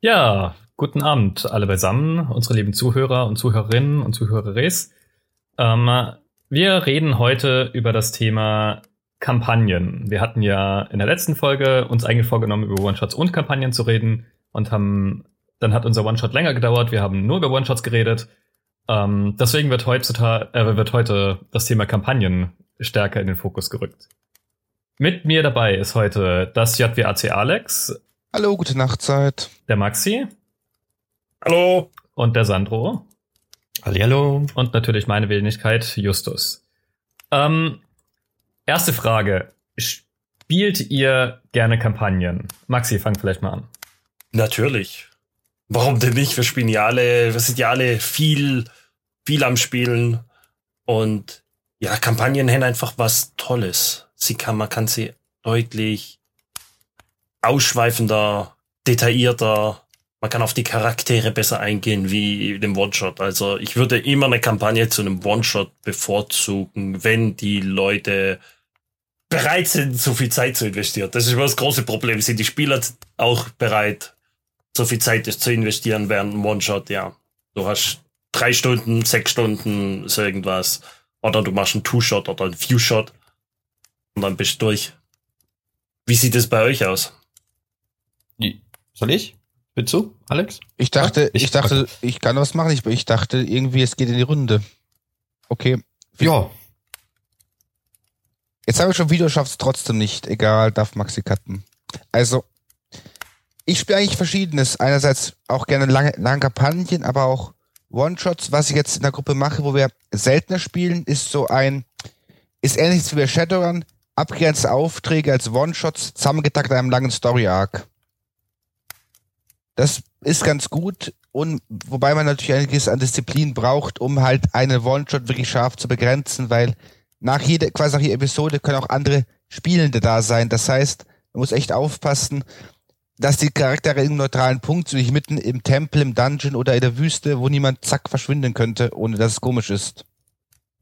Ja, guten Abend alle beisammen, unsere lieben Zuhörer und Zuhörerinnen und Zuhöreres. Ähm, wir reden heute über das Thema Kampagnen. Wir hatten ja in der letzten Folge uns eigentlich vorgenommen, über One-Shots und Kampagnen zu reden und haben, dann hat unser One-Shot länger gedauert. Wir haben nur über One-Shots geredet. Ähm, deswegen wird heutzutage, äh, wird heute das Thema Kampagnen stärker in den Fokus gerückt. Mit mir dabei ist heute das JWAC Alex. Hallo, gute Nachtzeit. Der Maxi. Hallo. Und der Sandro. Hallo. Und natürlich meine Wenigkeit, Justus. Ähm, erste Frage. Spielt ihr gerne Kampagnen? Maxi, fang vielleicht mal an. Natürlich. Warum denn nicht? Wir spielen ja alle, wir sind ja alle viel, viel am Spielen. Und ja, Kampagnen haben einfach was Tolles. Sie kann, man kann sie deutlich ausschweifender, detaillierter, man kann auf die Charaktere besser eingehen wie dem One-Shot. Also ich würde immer eine Kampagne zu einem One-Shot bevorzugen, wenn die Leute bereit sind, so viel Zeit zu investieren. Das ist immer das große Problem. Sind die Spieler auch bereit, so viel Zeit zu investieren während einem One-Shot? Ja. Du hast drei Stunden, sechs Stunden, so irgendwas. Oder du machst einen Two-Shot oder einen Few-Shot. Und dann bist du durch. Wie sieht es bei euch aus? Soll ich? Willst du, Alex? Ich dachte, ich, ich dachte, ich kann was machen. Ich, ich dachte irgendwie, es geht in die Runde. Okay. Ja. Jetzt habe ich schon Video, schafft es trotzdem nicht. Egal, darf Maxi cutten. Also, ich spiele eigentlich Verschiedenes. Einerseits auch gerne lange, lange Kampagnen, aber auch One-Shots. Was ich jetzt in der Gruppe mache, wo wir seltener spielen, ist so ein, ist ähnliches wie bei Shadowrun, abgegrenzte Aufträge als One-Shots, zusammengetackt in einem langen Story-Arc. Das ist ganz gut und wobei man natürlich einiges an Disziplin braucht, um halt einen One-Shot wirklich scharf zu begrenzen, weil nach jeder, quasi nach jeder Episode können auch andere Spielende da sein. Das heißt, man muss echt aufpassen, dass die Charaktere in einem neutralen Punkt, so nicht mitten im Tempel, im Dungeon oder in der Wüste, wo niemand zack verschwinden könnte, ohne dass es komisch ist.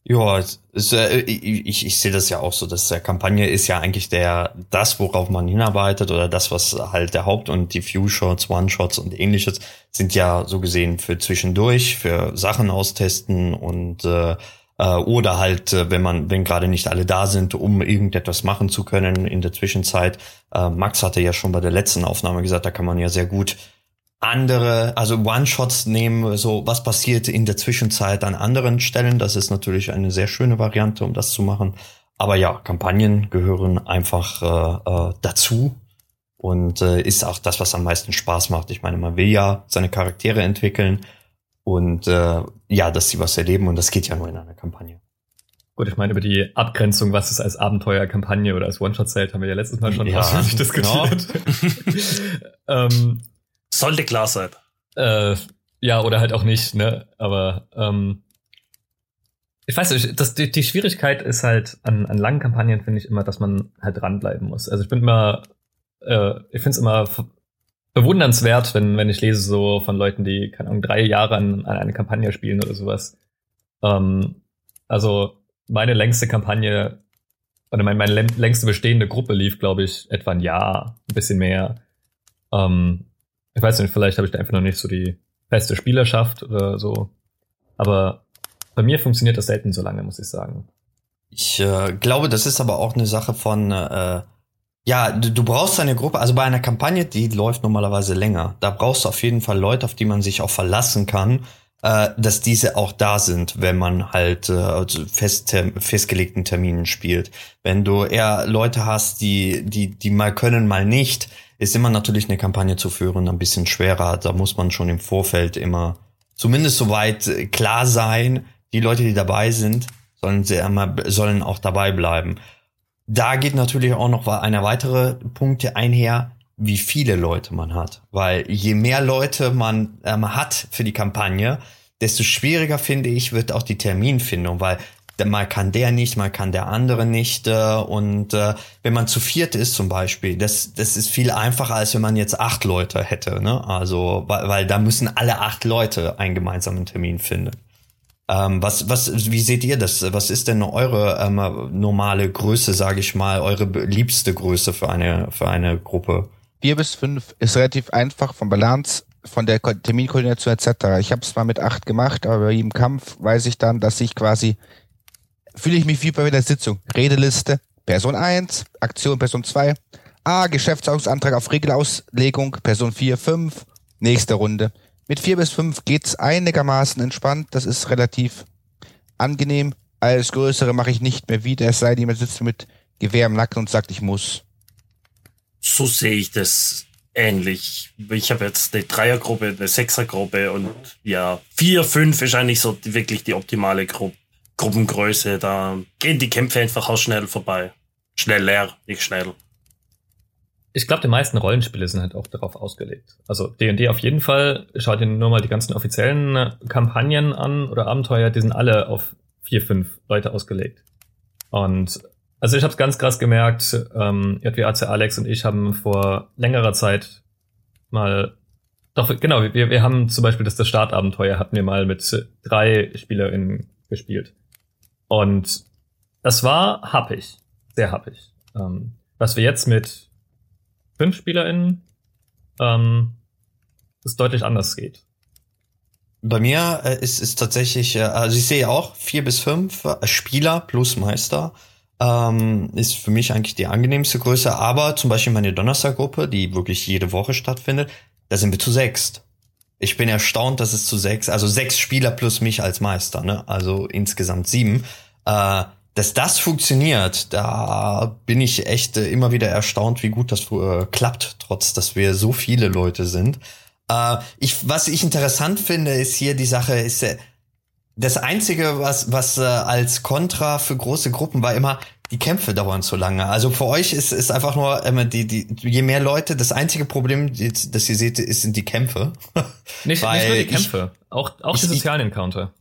Ja, es, äh, ich, ich sehe das ja auch so, dass der Kampagne ist ja eigentlich der das, worauf man hinarbeitet oder das, was halt der Haupt- und die Few-Shots, One-Shots und ähnliches sind ja so gesehen für zwischendurch, für Sachen austesten und äh, äh, oder halt, äh, wenn man, wenn gerade nicht alle da sind, um irgendetwas machen zu können in der Zwischenzeit. Äh, Max hatte ja schon bei der letzten Aufnahme gesagt, da kann man ja sehr gut andere, also One-Shots nehmen, so was passiert in der Zwischenzeit an anderen Stellen. Das ist natürlich eine sehr schöne Variante, um das zu machen. Aber ja, Kampagnen gehören einfach äh, äh, dazu und äh, ist auch das, was am meisten Spaß macht. Ich meine, man will ja seine Charaktere entwickeln und äh, ja, dass sie was erleben und das geht ja nur in einer Kampagne. Gut, ich meine, über die Abgrenzung, was ist als Abenteuerkampagne oder als One-Shot zählt, haben wir ja letztes Mal schon ja, ausführlich diskutiert. Genau. ähm, sollte klar sein. Äh, ja, oder halt auch nicht, ne? Aber ähm, ich weiß nicht, das, die, die Schwierigkeit ist halt an, an langen Kampagnen, finde ich immer, dass man halt dranbleiben muss. Also ich bin immer, äh, ich finde es immer bewundernswert, wenn, wenn ich lese so von Leuten, die, keine Ahnung, drei Jahre an, an eine Kampagne spielen oder sowas. Ähm, also meine längste Kampagne oder meine, meine längste bestehende Gruppe lief, glaube ich, etwa ein Jahr, ein bisschen mehr. Ähm, ich weiß nicht, vielleicht habe ich da einfach noch nicht so die beste Spielerschaft oder so. Aber bei mir funktioniert das selten so lange, muss ich sagen. Ich äh, glaube, das ist aber auch eine Sache von, äh, ja, du, du brauchst eine Gruppe, also bei einer Kampagne, die läuft normalerweise länger. Da brauchst du auf jeden Fall Leute, auf die man sich auch verlassen kann, äh, dass diese auch da sind, wenn man halt äh, fest, festgelegten Terminen spielt. Wenn du eher Leute hast, die, die, die mal können, mal nicht, ist immer natürlich eine Kampagne zu führen ein bisschen schwerer. Da muss man schon im Vorfeld immer zumindest soweit äh, klar sein, die Leute, die dabei sind, sollen, sie immer, sollen auch dabei bleiben. Da geht natürlich auch noch eine weitere Punkte einher, wie viele Leute man hat. Weil je mehr Leute man ähm, hat für die Kampagne, desto schwieriger finde ich, wird auch die Terminfindung, weil mal kann der nicht, mal kann der andere nicht. Äh, und äh, wenn man zu viert ist zum Beispiel, das, das ist viel einfacher, als wenn man jetzt acht Leute hätte. Ne? Also, weil, weil da müssen alle acht Leute einen gemeinsamen Termin finden. Ähm, was, was, wie seht ihr das? Was ist denn eure ähm, normale Größe, sage ich mal, eure liebste Größe für eine, für eine Gruppe? Vier bis fünf ist relativ einfach von Balance, von der Ko- Terminkoordination etc. Ich habe es mal mit acht gemacht, aber bei jedem Kampf weiß ich dann, dass ich quasi fühle ich mich wie bei einer Sitzung. Redeliste, Person 1, Aktion Person 2, ah, Geschäftsordnungsantrag auf Regelauslegung, Person 4, 5, nächste Runde. Mit 4 bis 5 geht's einigermaßen entspannt, das ist relativ angenehm. Alles Größere mache ich nicht mehr wieder, es sei denn, jemand sitzt mit Gewehr im Nacken und sagt, ich muss. So sehe ich das ähnlich. Ich habe jetzt eine Dreiergruppe, eine Sechsergruppe und ja, vier, fünf ist eigentlich so wirklich die optimale Gru Gruppengröße. Da gehen die Kämpfe einfach auch schnell vorbei. Schnell leer, nicht schnell. Ich glaube, die meisten Rollenspiele sind halt auch darauf ausgelegt. Also D&D auf jeden Fall. Schaut dir nur mal die ganzen offiziellen Kampagnen an oder Abenteuer, die sind alle auf vier, fünf Leute ausgelegt. Und also ich habe es ganz krass gemerkt, ähm, JWAC Alex und ich haben vor längerer Zeit mal, doch genau, wir, wir haben zum Beispiel das, das Startabenteuer hatten wir mal mit drei SpielerInnen gespielt. Und das war happig, sehr happig. Ähm, was wir jetzt mit fünf SpielerInnen ähm, es deutlich anders geht. Bei mir äh, ist es tatsächlich, äh, also ich sehe auch vier bis fünf äh, Spieler plus Meister. Ähm, ist für mich eigentlich die angenehmste Größe, aber zum Beispiel meine Donnerstaggruppe, die wirklich jede Woche stattfindet, da sind wir zu sechst. Ich bin erstaunt, dass es zu sechs, also sechs Spieler plus mich als Meister, ne? Also insgesamt sieben. Äh, dass das funktioniert, da bin ich echt äh, immer wieder erstaunt, wie gut das äh, klappt, trotz dass wir so viele Leute sind. Äh, ich, was ich interessant finde, ist hier die Sache, ist äh, das einzige, was was äh, als Kontra für große Gruppen war immer die Kämpfe dauern zu lange. Also für euch ist ist einfach nur ähm, die die je mehr Leute, das einzige Problem, das ihr seht, ist sind die Kämpfe. Nicht, Weil nicht nur die ich- Kämpfe, auch, auch ich- die sozialen Encounter.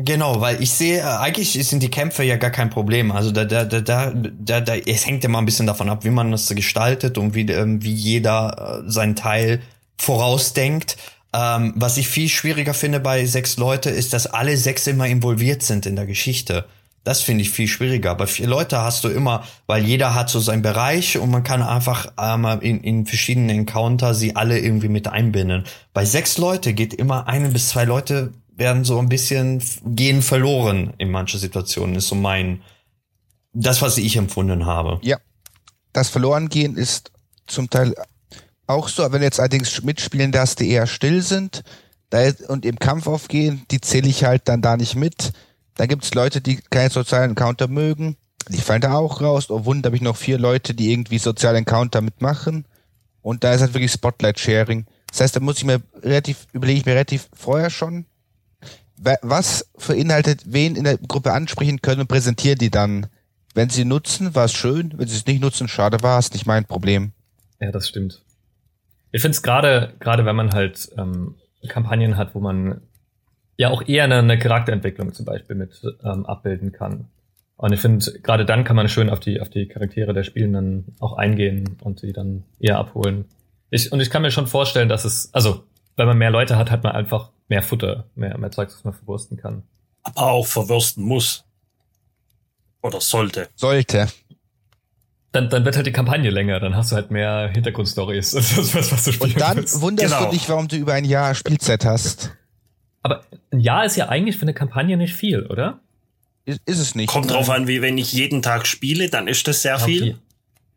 Genau, weil ich sehe, äh, eigentlich sind die Kämpfe ja gar kein Problem. Also da, da, da, da, da, da es hängt ja mal ein bisschen davon ab, wie man das gestaltet und wie, ähm, wie jeder äh, seinen Teil vorausdenkt. Ähm, was ich viel schwieriger finde bei sechs Leute, ist, dass alle sechs immer involviert sind in der Geschichte. Das finde ich viel schwieriger. Bei vier Leute hast du immer, weil jeder hat so seinen Bereich und man kann einfach ähm, in, in verschiedenen Encounter sie alle irgendwie mit einbinden. Bei sechs Leute geht immer eine bis zwei Leute werden so ein bisschen gehen verloren in manchen Situationen, ist so mein, das, was ich empfunden habe. Ja, das Verlorengehen ist zum Teil auch so, aber wenn jetzt allerdings mitspielen darfst, die eher still sind da, und im Kampf aufgehen, die zähle ich halt dann da nicht mit. Dann gibt's Leute, die keine sozialen Encounter mögen, die fallen da auch raus. Oh Wunder, habe ich noch vier Leute, die irgendwie soziale Encounter mitmachen. Und da ist halt wirklich Spotlight-Sharing. Das heißt, da muss ich mir relativ, überlege ich mir relativ vorher schon, wa- was für wen in der Gruppe ansprechen können und präsentieren die dann. Wenn sie nutzen, war es schön. Wenn sie es nicht nutzen, schade war es, nicht mein Problem. Ja, das stimmt. Ich finde es gerade, gerade wenn man halt ähm, Kampagnen hat, wo man ja auch eher eine, eine Charakterentwicklung zum Beispiel mit ähm, abbilden kann. Und ich finde, gerade dann kann man schön auf die, auf die Charaktere der Spielenden auch eingehen und sie dann eher abholen. Ich, und ich kann mir schon vorstellen, dass es, also, wenn man mehr Leute hat, hat man einfach mehr Futter, mehr, mehr Zeugs, was man verwursten kann. Aber auch verwürsten muss. Oder sollte. Sollte. Dann, dann wird halt die Kampagne länger, dann hast du halt mehr Hintergrundstories. Das ist was, was du Und dann willst. wunderst Genau. du dich, warum du über ein Jahr Spielzeit hast. Aber ein Jahr ist ja eigentlich für eine Kampagne nicht viel, oder? Ist, ist es nicht. Kommt drauf an, wie wenn ich jeden Tag spiele, dann ist das sehr Ja, viel. okay.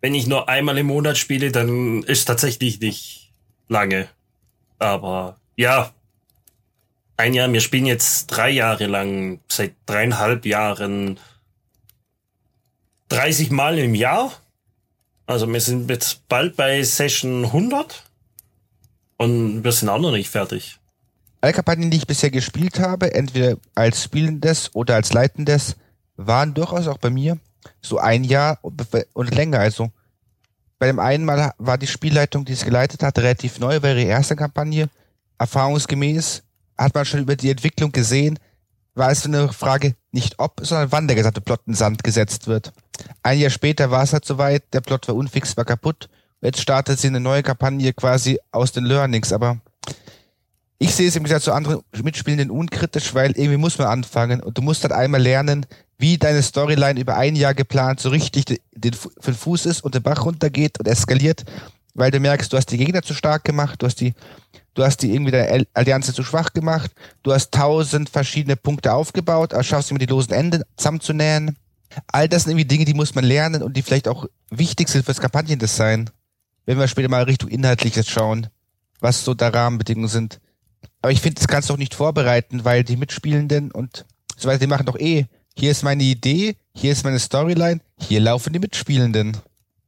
Wenn ich nur einmal im Monat spiele, dann ist tatsächlich nicht lange. Aber ja, ein Jahr, wir spielen jetzt drei Jahre lang, seit dreieinhalb Jahren 30 Mal im Jahr. Also wir sind jetzt bald bei Session 100 und wir sind auch noch nicht fertig. Alle Kampagnen, die ich bisher gespielt habe, entweder als Spielendes oder als Leitendes, waren durchaus auch bei mir so ein Jahr und länger. Also bei dem einen Mal war die Spielleitung, die es geleitet hat, relativ neu, war ihre erste Kampagne. Erfahrungsgemäß hat man schon über die Entwicklung gesehen, war es eine Frage nicht ob, sondern wann der gesamte Plot in Sand gesetzt wird. Ein Jahr später war es halt soweit, der Plot war unfix, war kaputt. Jetzt startet sie eine neue Kampagne quasi aus den Learnings, aber ich sehe es im Gegensatz zu anderen Mitspielenden unkritisch, weil irgendwie muss man anfangen und du musst halt einmal lernen, wie deine Storyline über ein Jahr geplant so richtig de- den für den Fuß ist und den Bach runtergeht und eskaliert. weil du merkst, du hast die Gegner zu stark gemacht, du hast die, du hast die irgendwie der Allianz zu schwach gemacht, du hast tausend verschiedene Punkte aufgebaut, aber schaffst immer die losen Enden zusammenzunähen. All das sind irgendwie Dinge, die muss man lernen und die vielleicht auch wichtig sind fürs Kampagnendesign. Wenn wir später mal Richtung Inhaltliches schauen, was so da Rahmenbedingungen sind. Aber ich finde, das kannst du auch nicht vorbereiten, weil die Mitspielenden und so weiter, die machen doch eh, hier ist meine Idee, hier ist meine Storyline, hier laufen die Mitspielenden.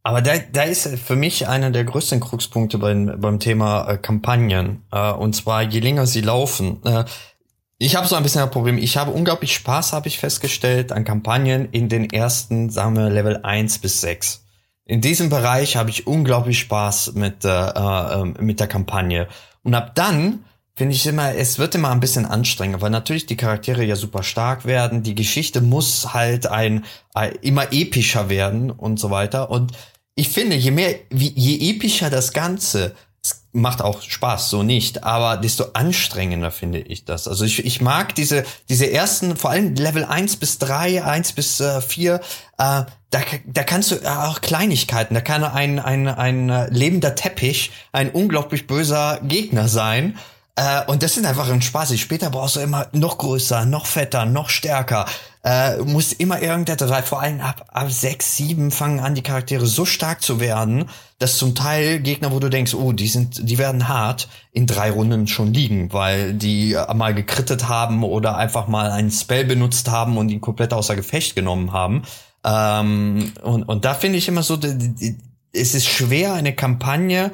Aber da, da ist für mich einer der größten Kruxpunkte beim, beim Thema äh, Kampagnen. Äh, und zwar, je länger sie laufen. Äh, ich habe so ein bisschen ein Problem. Ich habe unglaublich Spaß, habe ich festgestellt, an Kampagnen in den ersten, sagen wir, Level 1 bis 6. In diesem Bereich habe ich unglaublich Spaß mit, äh, äh, mit der Kampagne. Und ab dann finde ich immer, es wird immer ein bisschen anstrengender, weil natürlich die Charaktere ja super stark werden, die Geschichte muss halt ein, ein immer epischer werden und so weiter. Und ich finde, je mehr, wie, je epischer das Ganze, es macht auch Spaß, so nicht, aber desto anstrengender finde ich das. Also ich, ich mag diese, diese ersten, vor allem Level 1 bis 3, 1 bis äh, 4, äh, da, da kannst du auch Kleinigkeiten, da kann ein, ein, ein lebender Teppich ein unglaublich böser Gegner sein äh, und das sind einfach ein Spaß. Später brauchst du immer noch größer, noch fetter, noch stärker. Äh, muss immer irgendetwas, weil vor allem ab, ab sechs, sieben fangen an, die Charaktere so stark zu werden, dass zum Teil Gegner, wo du denkst, oh, die sind, die werden hart, in drei Runden schon liegen, weil die mal gekrittet haben oder einfach mal einen Spell benutzt haben und ihn komplett außer Gefecht genommen haben. Ähm, und, und da finde ich immer so, es ist schwer, eine Kampagne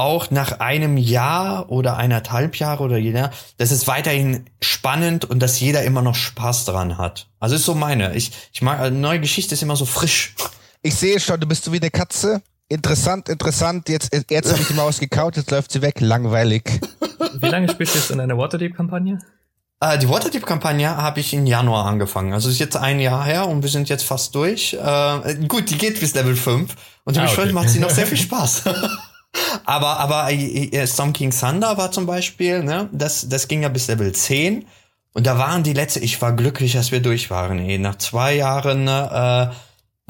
auch nach einem Jahr oder eineinhalb Jahre oder jeder, das ist weiterhin spannend und dass jeder immer noch Spaß dran hat. Also ist so meine. Ich, ich mag, eine neue Geschichte ist immer so frisch. Ich sehe schon, du bist so wie eine Katze. Interessant, interessant. Jetzt, jetzt habe ich die Maus gekaut, jetzt läuft sie weg. Langweilig. Wie lange spielst du jetzt in einer Waterdeep-Kampagne? Äh, die Waterdeep-Kampagne habe ich im Januar angefangen. Also ist jetzt ein Jahr her und wir sind jetzt fast durch. Äh, gut, die geht bis Level 5 und ah, okay. macht sie noch sehr viel Spaß. Aber aber äh, Storm King Thunder war zum Beispiel, ne, das, das ging ja bis Level 10. Und da waren die letzte, ich war glücklich, dass wir durch waren. Ey. Nach zwei Jahren ne, äh,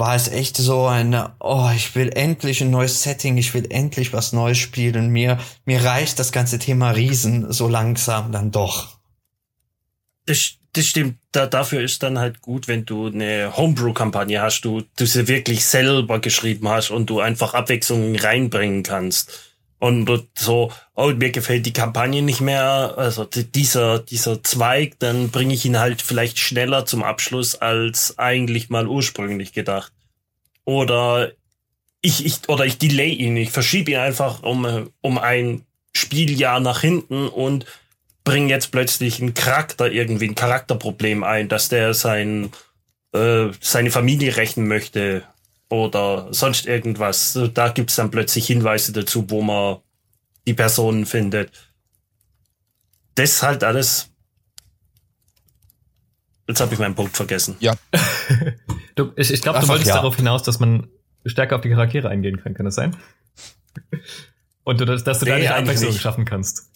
war es echt so eine, oh, ich will endlich ein neues Setting, ich will endlich was Neues spielen. Mir, mir reicht das ganze Thema Riesen so langsam dann doch. Das, das stimmt. Da, dafür ist dann halt gut, wenn du eine Homebrew-Kampagne hast, du, du sie wirklich selber geschrieben hast und du einfach Abwechslungen reinbringen kannst. Und so, oh, mir gefällt die Kampagne nicht mehr, also dieser, dieser Zweig, dann bringe ich ihn halt vielleicht schneller zum Abschluss als eigentlich mal ursprünglich gedacht. Oder ich, ich, oder ich delay ihn, ich verschiebe ihn einfach um, um ein Spieljahr nach hinten und bringen jetzt plötzlich einen Charakter irgendwie, ein Charakterproblem ein, dass der sein, äh, seine Familie rächen möchte oder sonst irgendwas. Da gibt's dann plötzlich Hinweise dazu, wo man die Personen findet. Das halt alles. Jetzt habe ich meinen Punkt vergessen. Ja. du, ich ich glaube, du wolltest ja. darauf hinaus, dass man stärker auf die Charaktere eingehen kann. Kann das sein? Und du, dass, dass du nee, da nicht Abwechslung schaffen kannst.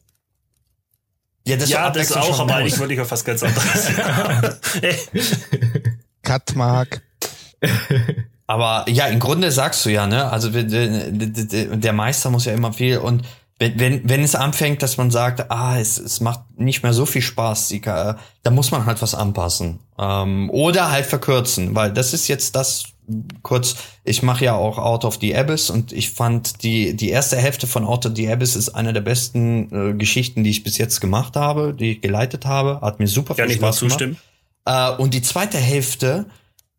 Ja, das, ja, das auch, aber ich wollte ja fast ganz anderes. Cut, Mark. Aber ja, im Grunde sagst du ja, ne? Also der Meister muss ja immer viel und wenn, wenn, wenn es anfängt, dass man sagt, ah, es, es macht nicht mehr so viel Spaß, die, da muss man halt was anpassen. Ähm, oder halt verkürzen, weil das ist jetzt das, kurz, ich mache ja auch Out of the Abyss und ich fand die, die erste Hälfte von Out of the Abyss ist eine der besten äh, Geschichten, die ich bis jetzt gemacht habe, die ich geleitet habe. Hat mir super viel Kann Spaß gemacht. Zustimmen. Äh, und die zweite Hälfte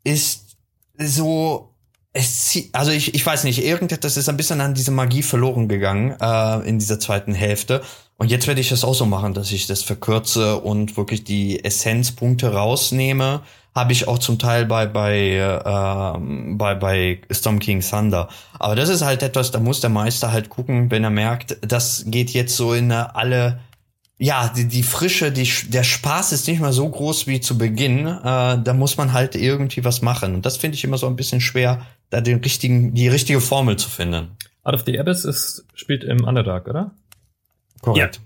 ist so, es, also ich, ich weiß nicht, irgendetwas ist ein bisschen an diese Magie verloren gegangen äh, in dieser zweiten Hälfte. Und jetzt werde ich es auch so machen, dass ich das verkürze und wirklich die Essenzpunkte rausnehme habe ich auch zum Teil bei bei äh, bei bei Storm King Thunder. Aber das ist halt etwas, da muss der Meister halt gucken, wenn er merkt, das geht jetzt so in alle ja, die, die Frische, die, der Spaß ist nicht mehr so groß wie zu Beginn. Äh, da muss man halt irgendwie was machen. Und das finde ich immer so ein bisschen schwer, da den richtigen, die richtige Formel zu finden. Out of the Abyss ist, spielt im Underdark, oder? Korrekt. Ja.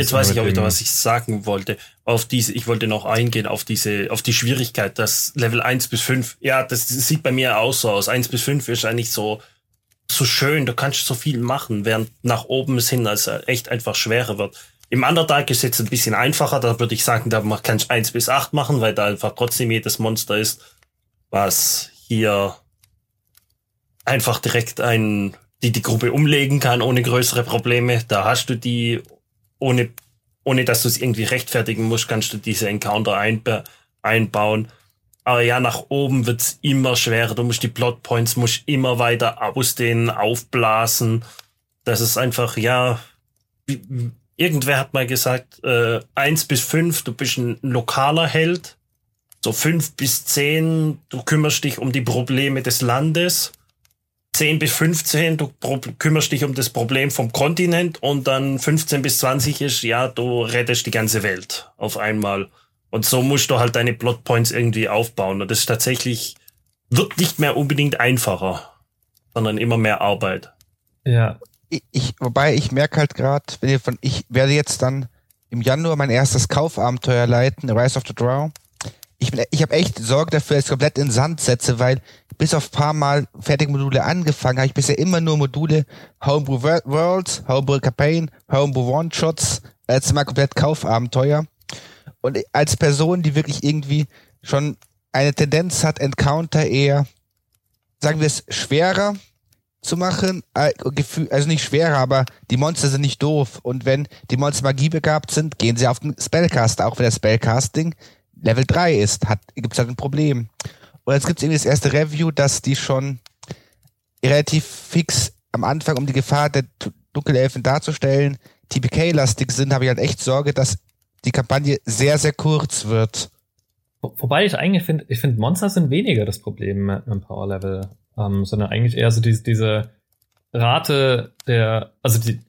Jetzt weiß ich auch wieder, was ich sagen wollte. Auf diese, ich wollte noch eingehen auf diese, auf die Schwierigkeit, dass Level 1 bis 5, ja, das sieht bei mir auch so aus. 1 bis 5 ist eigentlich so, so schön, du kannst so viel machen, während nach oben hin es echt einfach schwerer wird. Im Underdark ist jetzt ein bisschen einfacher, da würde ich sagen, da kannst du eins bis acht machen, weil da einfach trotzdem jedes Monster ist, was hier einfach direkt ein, die die Gruppe umlegen kann ohne größere Probleme. Da hast du die ohne, ohne dass du es irgendwie rechtfertigen musst, kannst du diese Encounter einba einbauen. Aber ja, nach oben wird's immer schwerer. Du musst die Plotpoints musst immer weiter ausdehnen, aufblasen. Das ist einfach, ja, irgendwer hat mal gesagt, äh, eins bis fünf, du bist ein lokaler Held. So fünf bis zehn, du kümmerst dich um die Probleme des Landes. 10 bis 15, du kümmerst dich um das Problem vom Kontinent und dann 15 bis 20 ist, ja, du rettest die ganze Welt auf einmal. Und so musst du halt deine Plotpoints irgendwie aufbauen. Und das ist tatsächlich, wird nicht mehr unbedingt einfacher, sondern immer mehr Arbeit. Ja. Ich, ich wobei ich merke halt gerade, wenn ihr von, ich werde jetzt dann im Januar mein erstes Kaufabenteuer leiten, Rise of the Draw. Ich, ich habe echt Sorge dafür, dass ich komplett in Sand setze, weil bis auf paar Mal fertige Module angefangen habe ich bisher immer nur Module Homebrew Worlds, Homebrew Campaign, Homebrew One-Shots, als mal komplett Kaufabenteuer. Und als Person, die wirklich irgendwie schon eine Tendenz hat, Encounter eher, sagen wir es, schwerer zu machen, äh, also nicht schwerer, aber die Monster sind nicht doof. Und wenn die Monster magiebegabt sind, gehen sie auf den Spellcaster, auch wenn das Spellcasting Level 3 ist, hat, gibt's halt ein Problem. Und jetzt gibt's irgendwie das erste Review, dass die schon relativ fix am Anfang, um die Gefahr der Dunkelelfen darzustellen, TPK-lastig sind, habe ich halt echt Sorge, dass die Kampagne sehr, sehr kurz wird. Wobei ich eigentlich finde, ich finde, Monster sind weniger das Problem im Power Level, ähm, sondern eigentlich eher so diese, diese Rate der, also die,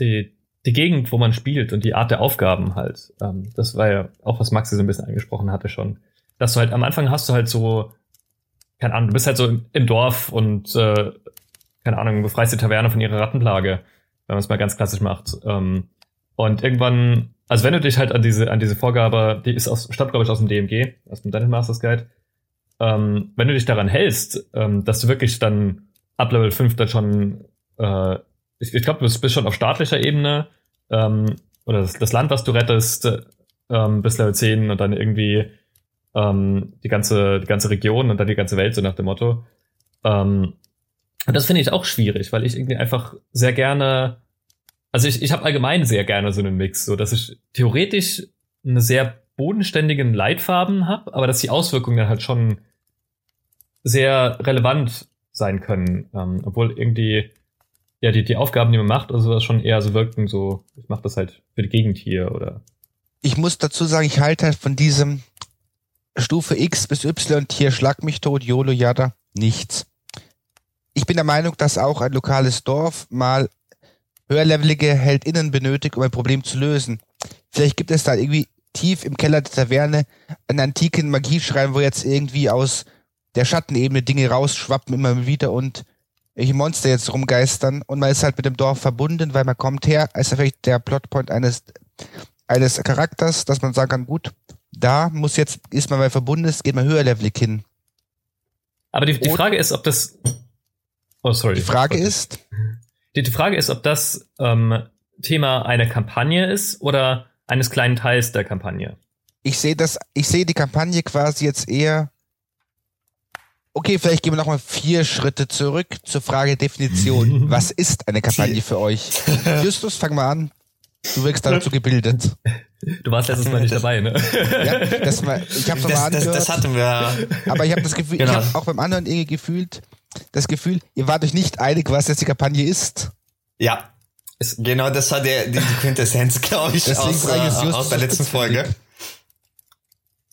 die, die Gegend, wo man spielt und die Art der Aufgaben halt. Ähm, das war ja auch, was Maxi so ein bisschen angesprochen hatte schon. Dass du halt am Anfang hast du halt so, keine Ahnung, du bist halt so im, im Dorf und äh, keine Ahnung, befreist die Taverne von ihrer Rattenplage, wenn man es mal ganz klassisch macht. Ähm, und irgendwann also wenn du dich halt an diese, an diese Vorgabe, die ist aus, stammt glaube ich aus dem DMG, aus dem Dungeon Masters Guide, ähm, wenn du dich daran hältst, ähm, dass du wirklich dann ab Level 5 dann schon, äh, ich, ich glaube, du bist, bist schon auf staatlicher Ebene, ähm, oder das, das Land, was du rettest, ähm, bis Level 10 und dann irgendwie ähm, die ganze, die ganze Region und dann die ganze Welt, so nach dem Motto. Ähm, und das finde ich auch schwierig, weil ich irgendwie einfach sehr gerne also ich, ich habe allgemein sehr gerne so einen Mix, so dass ich theoretisch eine sehr bodenständigen Leitfarben habe, aber dass die Auswirkungen dann halt schon sehr relevant sein können, ähm, obwohl irgendwie ja die, die Aufgaben, die man macht, also sowas schon eher so wirken, so ich mache das halt für die Gegend hier oder. Ich muss dazu sagen, ich halte halt von diesem Stufe X bis Y Tier Schlag mich tot, YOLO Yada nichts. Ich bin der Meinung, dass auch ein lokales Dorf mal höherlevelige HeldInnen benötigt, um ein Problem zu lösen. Vielleicht gibt es da irgendwie tief im Keller der Taverne einen antiken Magieschrein, wo jetzt irgendwie aus der Schattenebene Dinge rausschwappen immer wieder und welche Monster jetzt rumgeistern und man ist halt mit dem Dorf verbunden, weil man kommt her, als vielleicht der Plotpoint eines, eines Charakters, dass man sagen kann, gut, da muss jetzt, ist man mal verbunden, ist, geht man höherlevelig hin. Aber die, die Frage ist, ob das, oh sorry. Die Frage ist, die, die Frage ist, ob das ähm, Thema einer Kampagne ist oder eines kleinen Teils der Kampagne. Ich sehe das, ich sehe die Kampagne quasi jetzt eher. Okay, vielleicht gehen wir nochmal vier Schritte zurück zur Frage Definition. Was ist eine Kampagne für euch? Justus, fang mal an. Du wirkst dazu gebildet. Du warst letztes Mal nicht dabei, ne? Ja, das war, ich habe das, das, das hatten wir. Aber ich habe das Gefühl, genau. ich habe auch beim anderen irgendwie gefühlt, das Gefühl, ihr wart euch nicht einig, was jetzt die Kampagne ist. Ja. genau, das war der, die Quintessenz, glaube ich, Deswegen aus, äh, aus der letzten Folge.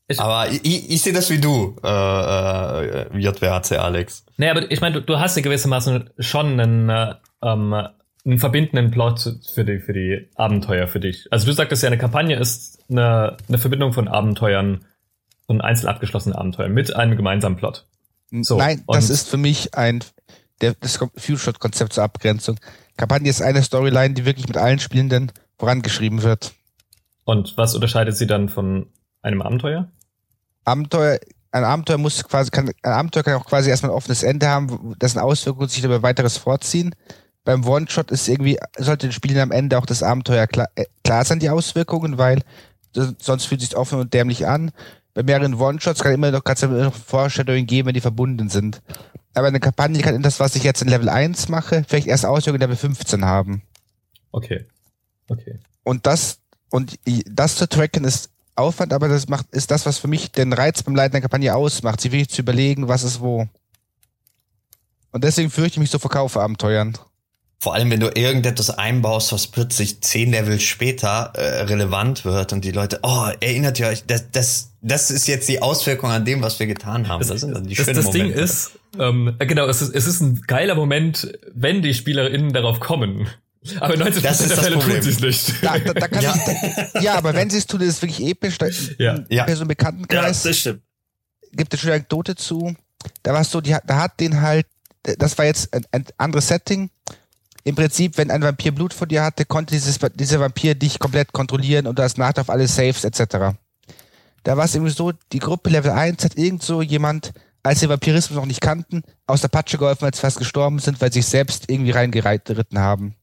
Ich, aber ich, ich sehe das wie du, äh, äh, JWAC, Alex. Nee, aber ich meine, du, du hast ja gewissermaßen schon einen, äh, ähm, einen verbindenden Plot für die, für die Abenteuer für dich. Also du sagtest ja, eine Kampagne ist eine, eine Verbindung von Abenteuern, von einzeln abgeschlossenen Abenteuern mit einem gemeinsamen Plot. So, Nein, das ist für mich ein der, das Few-Shot-Konzept zur Abgrenzung. Kampagne ist eine Storyline, die wirklich mit allen Spielenden vorangeschrieben wird. Und was unterscheidet sie dann von einem Abenteuer? Abenteuer, ein Abenteuer muss quasi, kann, ein Abenteuer kann auch quasi erstmal ein offenes Ende haben, dessen Auswirkungen sich über weiteres fortziehen. Beim One-Shot ist irgendwie, sollte den Spielern am Ende auch das Abenteuer klar, äh, klar sein, die Auswirkungen, weil sonst fühlt es sich offen und dämlich an. Bei mehreren One-Shots kann immer noch, du noch Foreshadowing geben, wenn die verbunden sind. Aber eine Kampagne kann das, was ich jetzt in Level 1 mache, vielleicht erst Auswirkungen in Level 15 haben. Okay. Okay. Und das, und das zu tracken ist Aufwand, aber das macht, ist das, was für mich den Reiz beim Leiten der Kampagne ausmacht, sich wirklich zu überlegen, was ist wo. Und deswegen fürchte ich mich so vor Kaufabenteuern. Vor allem, wenn du irgendetwas einbaust, was plötzlich zehn Level später äh, relevant wird und die Leute, oh, erinnert ihr euch, das, das, das ist jetzt die Auswirkung an dem, was wir getan haben. Das, das sind dann die das, schönen das Momente. Ding ist, ähm, genau, es ist, es ist ein geiler Moment, wenn die SpielerInnen darauf kommen. Aber 90% der Fälle tun sie es nicht. Da, da, da kann ja. Ich, ja, aber wenn sie es tun, ist es wirklich episch. Da, ja. ja. so einen Bekanntenkreis. Ja, das stimmt. Gibt es schon eine Anekdote zu. Da war es so, die, da hat den halt, das war jetzt ein, ein anderes Setting. Im Prinzip, wenn ein Vampir Blut von dir hatte, konnte dieses, dieser Vampir dich komplett kontrollieren und du hast Nacht auf alle Saves etc. Da war es irgendwie so, die Gruppe Level 1 hat irgend so jemand, als sie Vampirismus noch nicht kannten, aus der Patsche geholfen, als sie fast gestorben sind, weil sie sich selbst irgendwie reingeritten haben.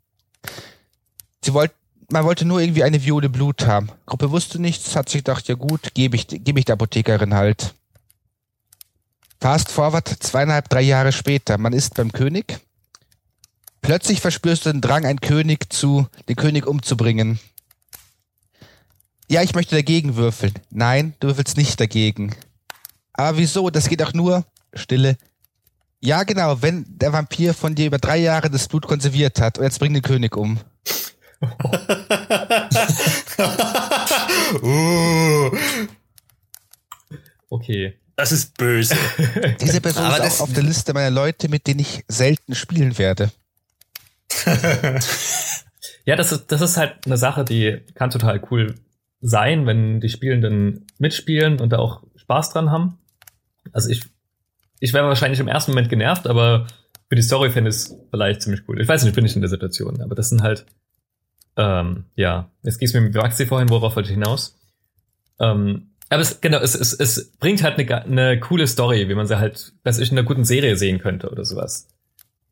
Sie wollte, man wollte nur irgendwie eine Viole Blut haben. Gruppe wusste nichts, hat sich gedacht, ja gut, gebe ich, gebe ich der Apothekerin halt. Fast forward zweieinhalb, drei Jahre später. Man ist beim König. Plötzlich verspürst du den Drang, einen König zu, den König umzubringen. Ja, ich möchte dagegen würfeln. Nein, du würfelst nicht dagegen. Aber wieso? Das geht auch nur, Stille. Ja, genau, wenn der Vampir von dir über drei Jahre das Blut konserviert hat und jetzt bring den König um. Okay. Das ist böse. Diese Person Aber ist auch auf der Liste meiner Leute, mit denen ich selten spielen werde. ja, das ist, das ist halt eine Sache, die kann total cool sein, wenn die Spielenden mitspielen und da auch Spaß dran haben. Also ich, ich wäre wahrscheinlich im ersten Moment genervt, aber für die Story fände ich es vielleicht ziemlich cool. Ich weiß nicht, bin ich in der Situation, aber das sind halt ähm, ja, jetzt es mir mit Waxi vorhin, worauf wollte ich hinaus? Ähm, aber es, genau, es, es, es bringt halt eine, eine coole Story, wie man sie halt, ich, in einer guten Serie sehen könnte oder sowas.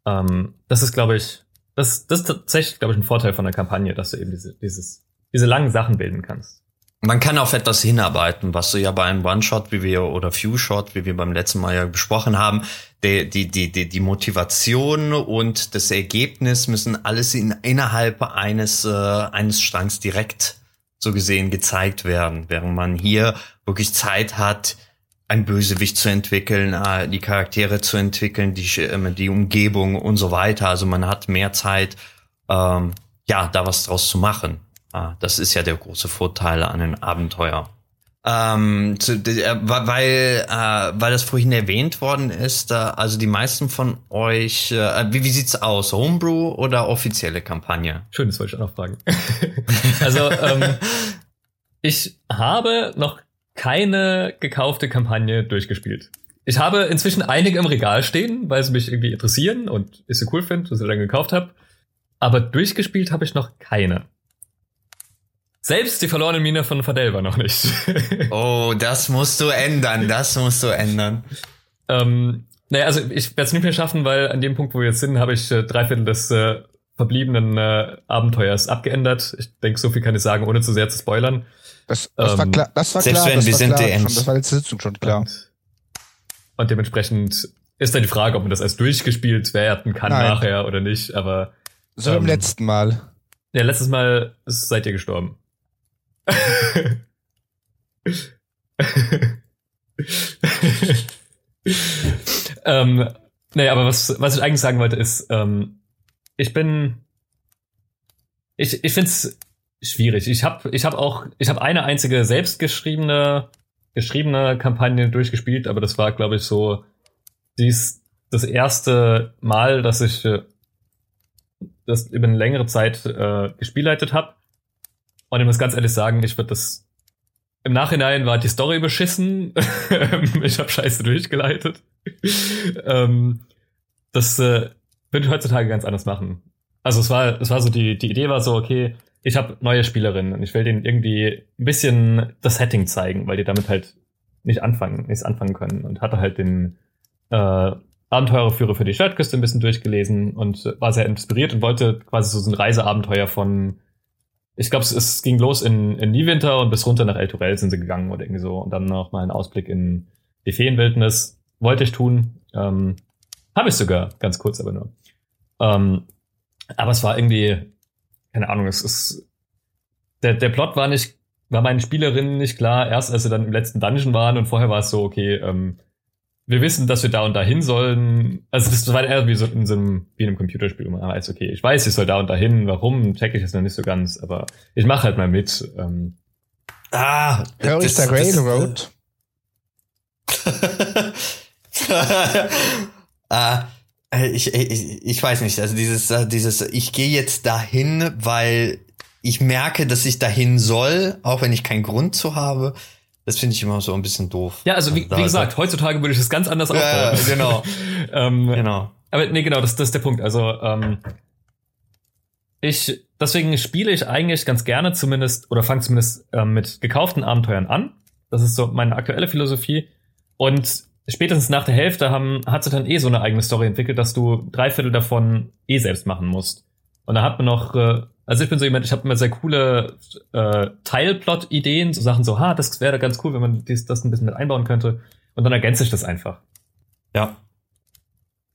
Ähm, das ist, glaube ich, das, das ist tatsächlich, glaube ich, ein Vorteil von der Kampagne, dass du eben diese, dieses, diese langen Sachen bilden kannst. Man kann auf etwas hinarbeiten, was du ja bei einem One-Shot, wie wir, oder Few-Shot, wie wir beim letzten Mal ja besprochen haben, die, die, die, die, die Motivation und das Ergebnis müssen alles in, innerhalb eines, äh, eines Strangs direkt so gesehen gezeigt werden, während man hier wirklich Zeit hat, ein Bösewicht zu entwickeln, äh, die Charaktere zu entwickeln, die, äh, die Umgebung und so weiter. Also man hat mehr Zeit, ähm, ja, da was draus zu machen. Ah, das ist ja der große Vorteil an einem Abenteuer. Ähm, zu, äh, weil, äh, weil das vorhin erwähnt worden ist, äh, also die meisten von euch, äh, wie, wie sieht's aus? Homebrew oder offizielle Kampagne? Schön, das wollte ich auch noch fragen. also, ähm, ich habe noch keine gekaufte Kampagne durchgespielt. Ich habe inzwischen einige im Regal stehen, weil sie mich irgendwie interessieren und ich sie cool finde, was ich dann gekauft habe. Aber durchgespielt habe ich noch keine. Selbst die verlorene Mine von Fadel war noch nicht. oh, das musst du ändern, das musst du ändern. ähm, naja, also ich werde es nicht mehr schaffen, weil an dem Punkt, wo wir jetzt sind, habe ich äh, drei Viertel des äh, verbliebenen äh, Abenteuers abgeändert. Ich denke, so viel kann ich sagen, ohne zu sehr zu spoilern. Das, das ähm, war klar, das war klar, das, wir sind klar schon, das war letzte Sitzung schon klar. Und, und, dementsprechend ist dann die Frage, ob man das als durchgespielt werden kann Nein. nachher oder nicht, aber. So ähm, im letzten Mal. Ja, letztes Mal seid ihr gestorben. Ähm, nee, aber was, was ich eigentlich sagen wollte ist, ähm, ich bin, ich, ich finde es schwierig. Ich habe ich hab auch, ich habe eine einzige selbstgeschriebene geschriebene Kampagne durchgespielt, aber das war, glaube ich, so dies das erste Mal, dass ich äh, das über eine längere Zeit äh, gespielleitet habe. Und ich muss ganz ehrlich sagen, ich würde das. Im Nachhinein war die Story beschissen. ich habe Scheiße durchgeleitet. ähm, das äh, würde ich heutzutage ganz anders machen. Also es war, es war so die, die Idee war so, okay, ich habe neue Spielerinnen und ich will denen irgendwie ein bisschen das Setting zeigen, weil die damit halt nicht anfangen, nichts anfangen können und hatte halt den äh, Abenteurerführer für die Stadtküste ein bisschen durchgelesen und war sehr inspiriert und wollte quasi so ein Reiseabenteuer von, ich glaube, es, es, ging los in, in Niewinter und bis runter nach El Torel sind sie gegangen oder irgendwie so und dann noch mal einen Ausblick in die Feenwildnis wollte ich tun. Ähm, Habe ich sogar, ganz kurz aber nur. Ähm, aber es war irgendwie, keine Ahnung, es ist, der, der Plot war nicht, war meinen Spielerinnen nicht klar, erst als sie dann im letzten Dungeon waren und vorher war es so, okay, ähm, wir wissen, dass wir da und dahin sollen. Also das war eher wie so in so einem, wie in einem Computerspiel, wo man weiß, okay, ich weiß, ich soll da und dahin, warum, check ich es noch nicht so ganz, aber ich mache halt mal mit. Ähm. Ah, Hör ich der Railroad? ah, ich, ich, ich weiß nicht, also dieses, dieses, ich gehe jetzt dahin, weil ich merke, dass ich dahin soll, auch wenn ich keinen Grund zu habe. Das finde ich immer so ein bisschen doof. Ja, also wie, wie gesagt, heutzutage würde ich das ganz anders aufbauen. Ja, genau. ähm, genau. Aber nee, genau, das, das ist der Punkt. Also ähm, ich, deswegen spiele ich eigentlich ganz gerne zumindest oder fange zumindest ähm, mit gekauften Abenteuern an. Das ist so meine aktuelle Philosophie. Und spätestens nach der Hälfte haben, hat sich dann eh so eine eigene Story entwickelt, dass du drei Viertel davon eh selbst machen musst. Und da hat man noch äh, also ich bin so jemand, ich habe immer sehr coole äh, Teilplot-Ideen, so Sachen so, ha, das wäre ganz cool, wenn man dies, das ein bisschen mit einbauen könnte. Und dann ergänze ich das einfach. Ja.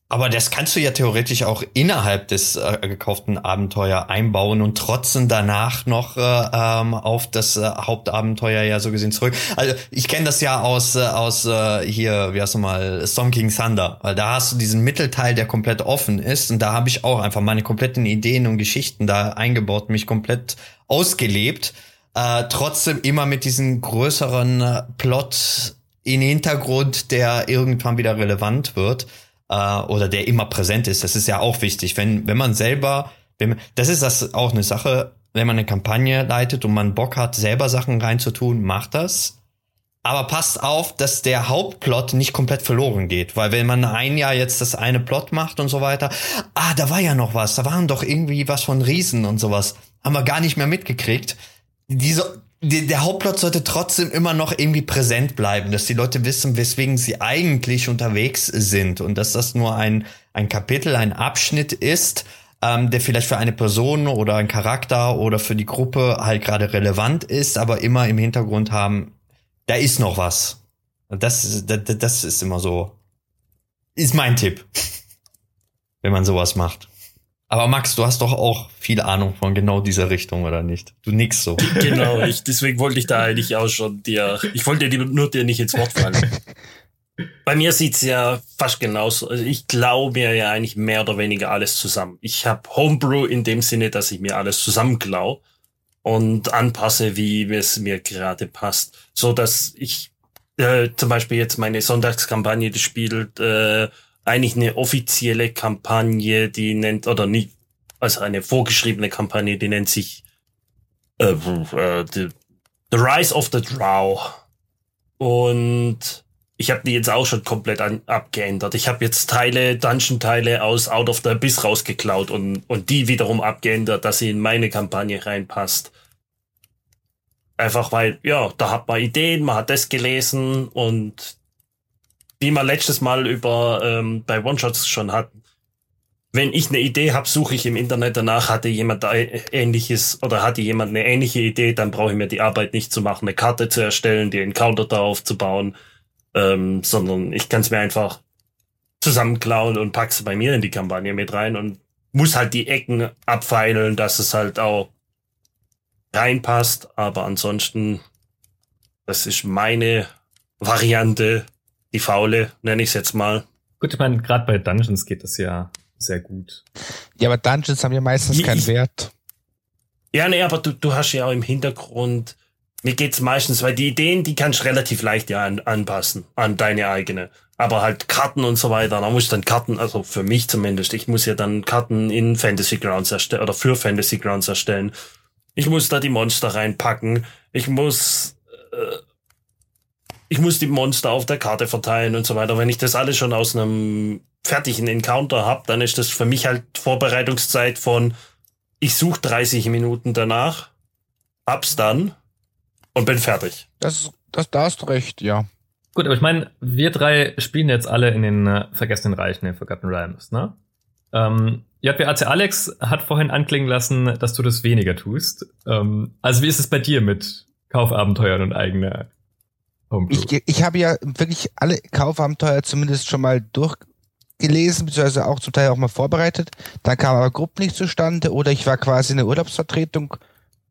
Aber das kannst du ja theoretisch auch innerhalb des äh, gekauften Abenteuer einbauen und trotzdem danach noch äh, ähm, auf das äh, Hauptabenteuer ja so gesehen zurück. Also ich kenne das ja aus äh, aus äh, hier, wie heißt du mal, Storm King Thunder, weil da hast du diesen Mittelteil, der komplett offen ist und da habe ich auch einfach meine kompletten Ideen und Geschichten da eingebaut, mich komplett ausgelebt. Äh, trotzdem immer mit diesem größeren äh, Plot in Hintergrund, der irgendwann wieder relevant wird äh, oder der immer präsent ist. Das ist ja auch wichtig. Wenn, wenn man selber, wenn das ist das auch eine Sache, wenn man eine Kampagne leitet und man Bock hat, selber Sachen reinzutun, macht das. Aber passt auf, dass der Hauptplot nicht komplett verloren geht. Weil wenn man ein Jahr jetzt das eine Plot macht und so weiter, ah, da war ja noch was, da waren doch irgendwie was von Riesen und sowas. Haben wir gar nicht mehr mitgekriegt. Diese, der Hauptplot sollte trotzdem immer noch irgendwie präsent bleiben, dass die Leute wissen, weswegen sie eigentlich unterwegs sind und dass das nur ein, ein Kapitel, ein Abschnitt ist, ähm, der vielleicht für eine Person oder ein Charakter oder für die Gruppe halt gerade relevant ist, aber immer im Hintergrund haben, da ist noch was. Das, das, das ist immer so, ist mein Tipp, wenn man sowas macht. Aber Max, du hast doch auch viel Ahnung von genau dieser Richtung, oder nicht? Du nix so. Genau, ich, deswegen wollte ich da eigentlich auch schon dir, ich wollte dir nur dir nicht ins Wort fallen. Bei mir sieht's ja fast genauso. Also ich glaube mir ja eigentlich mehr oder weniger alles zusammen. Ich habe Homebrew in dem Sinne, dass ich mir alles zusammenklau und anpasse, wie es mir gerade passt. So dass ich äh, zum Beispiel jetzt meine Sonntagskampagne, die spielt äh, eigentlich eine offizielle Kampagne, die nennt, oder nicht, also eine vorgeschriebene Kampagne, die nennt sich äh, äh, the, the Rise of the Drow. Und ich habe die jetzt auch schon komplett an, abgeändert. Ich habe jetzt Teile, Dungeon-Teile aus Out of the Abyss rausgeklaut und, und die wiederum abgeändert, dass sie in meine Kampagne reinpasst. Einfach weil, ja, da hat man Ideen, man hat das gelesen und wie wir letztes Mal über ähm, bei One-Shots schon hatten. Wenn ich eine Idee habe, suche ich im Internet danach, hatte jemand da ähnliches oder hatte jemand eine ähnliche Idee, dann brauche ich mir die Arbeit nicht zu machen, eine Karte zu erstellen, die Encounter da aufzubauen, ähm, sondern ich kann es mir einfach zusammenklauen und pack's bei mir in die Kampagne mit rein und muss halt die Ecken abfeilen, dass es halt auch reinpasst. Aber ansonsten, das ist meine Variante die faule, nenne ich es jetzt mal. Gut, ich meine, gerade bei Dungeons geht das ja sehr gut. Ja, aber Dungeons haben ja meistens ich, keinen Wert. Ja, nee, aber du, du hast ja auch im Hintergrund, mir geht's meistens, weil die Ideen, die kannst du relativ leicht ja an, anpassen an deine eigene. Aber halt Karten und so weiter, da muss ich dann Karten, also für mich zumindest, ich muss ja dann Karten in Fantasy Grounds erstellen oder für Fantasy Grounds erstellen. Ich muss da die Monster reinpacken. Ich muss äh, ich muss die Monster auf der Karte verteilen und so weiter. Wenn ich das alles schon aus einem fertigen Encounter habe, dann ist das für mich halt Vorbereitungszeit von ich suche 30 Minuten danach, hab's dann und bin fertig. Das, das, da hast du recht, ja. Gut, aber ich meine, wir drei spielen jetzt alle in den äh, Vergessenen Reichen, den Forgotten Realms, ne? Ähm, JWAC Alex hat vorhin anklingen lassen, dass du das weniger tust. Ähm, also wie ist es bei dir mit Kaufabenteuern und eigener? Ich, ich habe ja wirklich alle Kaufabenteuer zumindest schon mal durchgelesen, beziehungsweise auch zum Teil auch mal vorbereitet. Dann kam aber Gruppe nicht zustande oder ich war quasi in der Urlaubsvertretung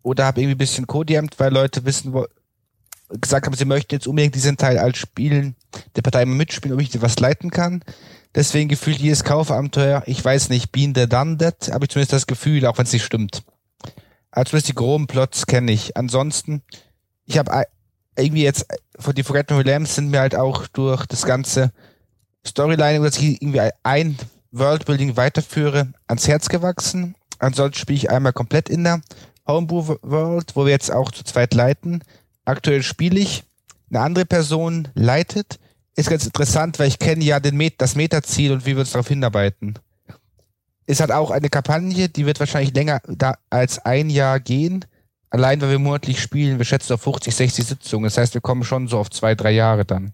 oder habe irgendwie ein bisschen codiamt, weil Leute wissen, wo, gesagt haben, sie möchten jetzt unbedingt diesen Teil als Spielen der Partei immer mitspielen, ob ich dir was leiten kann. Deswegen gefühlt jedes Kaufabenteuer, ich weiß nicht, Bean the Done That, habe ich zumindest das Gefühl, auch wenn es nicht stimmt. Also zumindest die groben Plots kenne ich. Ansonsten, ich habe irgendwie jetzt, von die Forgotten Realms sind mir halt auch durch das ganze Storyline, dass ich irgendwie ein Worldbuilding weiterführe, ans Herz gewachsen. Ansonsten spiele ich einmal komplett in der Homebrew World, wo wir jetzt auch zu zweit leiten. Aktuell spiele ich. Eine andere Person leitet. Ist ganz interessant, weil ich kenne ja den Met das Metaziel und wie wir uns darauf hinarbeiten. Ist halt auch eine Kampagne, die wird wahrscheinlich länger da als ein Jahr gehen. Allein, weil wir monatlich spielen, wir schätzen auf 50, 60 Sitzungen. Das heißt, wir kommen schon so auf zwei, drei Jahre dann.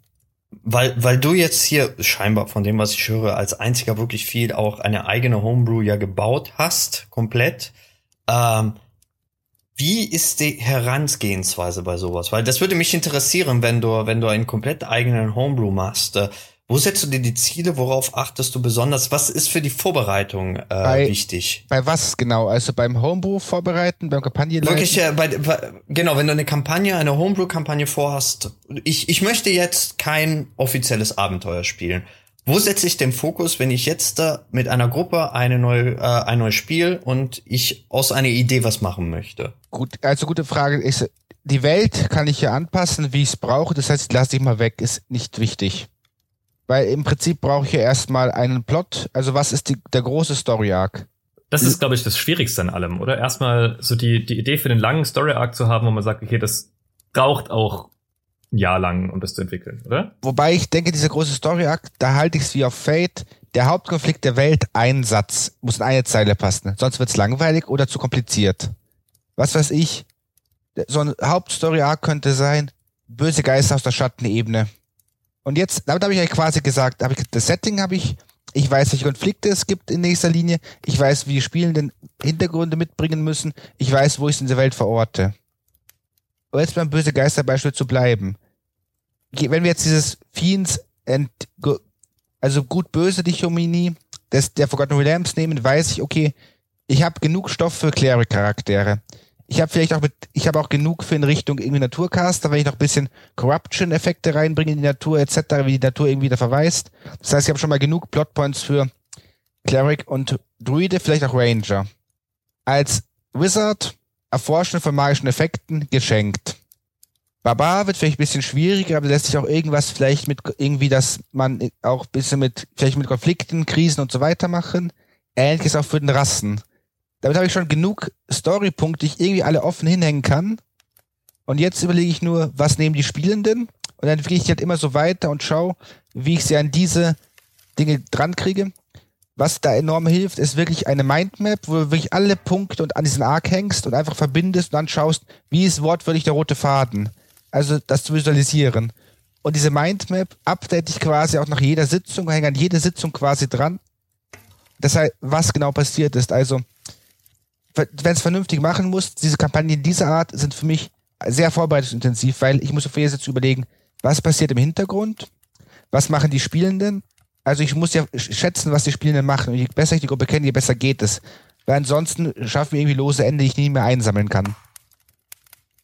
Weil, weil du jetzt hier scheinbar von dem, was ich höre, als einziger wirklich viel auch eine eigene Homebrew ja gebaut hast, komplett. Ähm, wie ist die Herangehensweise bei sowas? Weil das würde mich interessieren, wenn du, wenn du einen komplett eigenen Homebrew machst. Wo setzt du dir die Ziele? Worauf achtest du besonders? Was ist für die Vorbereitung äh, bei, wichtig? Bei was genau? Also beim Homebrew vorbereiten, beim Kampagne Wirklich, äh, bei, bei, genau, wenn du eine Kampagne, eine Homebrew-Kampagne vorhast. Ich, ich möchte jetzt kein offizielles Abenteuer spielen. Wo setze ich den Fokus, wenn ich jetzt da mit einer Gruppe eine neue, äh, ein neues Spiel und ich aus einer Idee was machen möchte? Gut, also gute Frage ist, die Welt kann ich ja anpassen, wie ich es brauche. Das heißt, lass dich mal weg, ist nicht wichtig. Weil im Prinzip brauche ich ja erstmal einen Plot. Also was ist die, der große Story Arc? Das ist, glaube ich, das Schwierigste an allem, oder? Erstmal so die, die Idee für den langen Story Arc zu haben, wo man sagt, okay, das braucht auch ein Jahr lang, um das zu entwickeln, oder? Wobei ich denke, dieser große Story-Akt, da halte ich es wie auf Fate. Der Hauptkonflikt der Welt, ein Satz, muss in eine Zeile passen. Sonst wird es langweilig oder zu kompliziert. Was weiß ich, so ein Hauptstory-Arc könnte sein, böse Geister aus der Schattenebene. Und jetzt, damit habe ich eigentlich quasi gesagt, habe ich das Setting habe ich, ich weiß, welche Konflikte es gibt in nächster Linie, ich weiß, wie die Spielenden Hintergründe mitbringen müssen, ich weiß, wo ich es in der Welt verorte. Um jetzt beim böse Geisterbeispiel zu bleiben, wenn wir jetzt dieses Fiends and, also gut-böse Dichotomie des, der Forgotten Realms nehmen, weiß ich, okay, ich habe genug Stoff für Cleric-Charaktere. Ich habe vielleicht auch mit, ich habe auch genug für in Richtung irgendwie Naturcaster, wenn ich noch ein bisschen Corruption-Effekte reinbringe in die Natur etc., wie die Natur irgendwie da verweist. Das heißt, ich habe schon mal genug Plotpoints für Cleric und Druide, vielleicht auch Ranger. Als Wizard Erforschen von magischen Effekten geschenkt. Barbar wird vielleicht ein bisschen schwieriger, aber lässt sich auch irgendwas vielleicht mit irgendwie, dass man auch ein bisschen mit, vielleicht mit Konflikten, Krisen und so weiter machen. Ähnliches auch für den Rassen. Damit habe ich schon genug Storypunkte, die ich irgendwie alle offen hinhängen kann. Und jetzt überlege ich nur, was nehmen die Spielenden? Und dann gehe ich halt immer so weiter und schaue, wie ich sie an diese Dinge dran kriege. Was da enorm hilft, ist wirklich eine Mindmap, wo du wirklich alle Punkte und an diesen Arc hängst und einfach verbindest und dann schaust, wie ist wortwörtlich der rote Faden. Also das zu visualisieren. Und diese Mindmap update ich quasi auch nach jeder Sitzung, hänge an jede Sitzung quasi dran. Das heißt, was genau passiert ist. Also, wenn es vernünftig machen muss, diese Kampagnen dieser Art sind für mich sehr vorbereitungsintensiv, weil ich muss auf jede Sitzung überlegen, was passiert im Hintergrund, was machen die Spielenden, also ich muss ja schätzen, was die Spielenden machen. Und je besser ich die Gruppe kenne, je besser geht es. Weil ansonsten schaffen wir irgendwie lose Ende, die ich nie mehr einsammeln kann.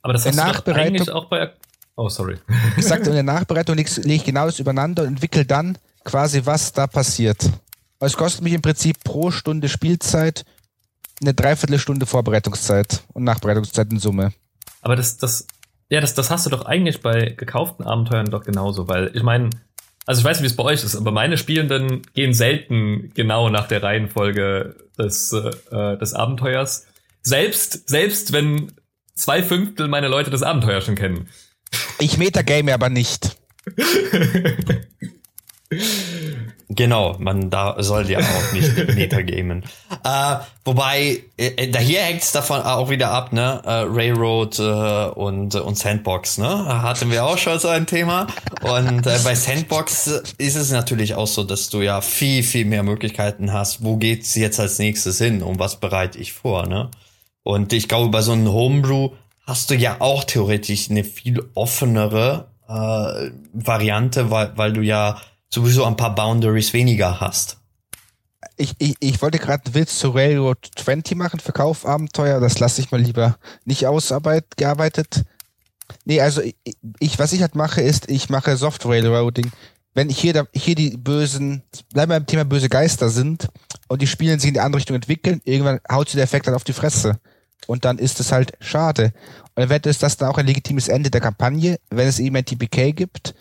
Aber das hast doch eigentlich auch bei... Oh, sorry. Ich sagte, in der Nachbereitung lege ich genau das übereinander und entwickle dann quasi, was da passiert. Es kostet mich im Prinzip pro Stunde Spielzeit eine Dreiviertelstunde Vorbereitungszeit und Nachbereitungszeit in Summe. Aber das, das, ja, das, das hast du doch eigentlich bei gekauften Abenteuern doch genauso, weil ich meine, also ich weiß nicht, wie es bei euch ist, aber meine Spielenden gehen selten genau nach der Reihenfolge des, äh, des Abenteuers. Selbst, selbst wenn zwei Fünftel meiner Leute das Abenteuer schon kennen. Ich metagame aber nicht. Genau, man da soll ja auch nicht metagamen. Äh, wobei, äh, da hier hängt es davon auch wieder ab, ne? Äh, Railroad äh, und, äh, und Sandbox, ne? Hatten wir auch schon so ein Thema. Und äh, bei Sandbox ist es natürlich auch so, dass du ja viel, viel mehr Möglichkeiten hast. Wo geht's jetzt als nächstes hin und was bereite ich vor, ne? Und ich glaube, bei so einem Homebrew hast du ja auch theoretisch eine viel offenere Variante, weil, weil du ja sowieso ein paar Boundaries weniger hast. Ich, ich, ich wollte gerade einen Witz zu Railroad 20 machen, Verkaufabenteuer, das lasse ich mal lieber nicht ausgearbeitet. Nee, also ich, ich, was ich halt mache, ist, ich mache Soft Railroading. Wenn hier, da, hier die bösen, bleiben wir beim Thema böse Geister sind und die Spielen sich in die andere Richtung entwickeln, irgendwann haut sie der Effekt dann auf die Fresse. Und dann ist es halt schade. Und wird es das dann auch ein legitimes Ende der Kampagne, wenn es eben ein TPK gibt,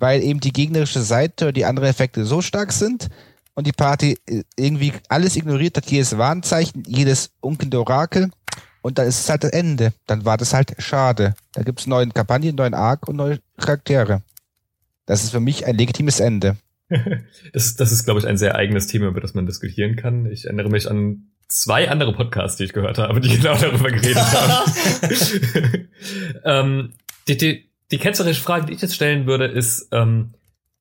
weil eben die gegnerische Seite oder die anderen Effekte so stark sind und die Party äh, irgendwie alles ignoriert hat, jedes Warnzeichen, jedes unkelnde Orakel und dann ist es halt das Ende. Dann war das halt schade. Da gibt es neue Kampagnen, neuen Arc und neue Charaktere. Das ist für mich ein legitimes Ende. das, das ist, glaube ich, ein sehr eigenes Thema, über das man diskutieren kann. Ich erinnere mich an zwei andere Podcasts, die ich gehört habe, die genau darüber geredet haben. ähm, die, die, die ketzerische Frage, die ich jetzt stellen würde, ist, ähm,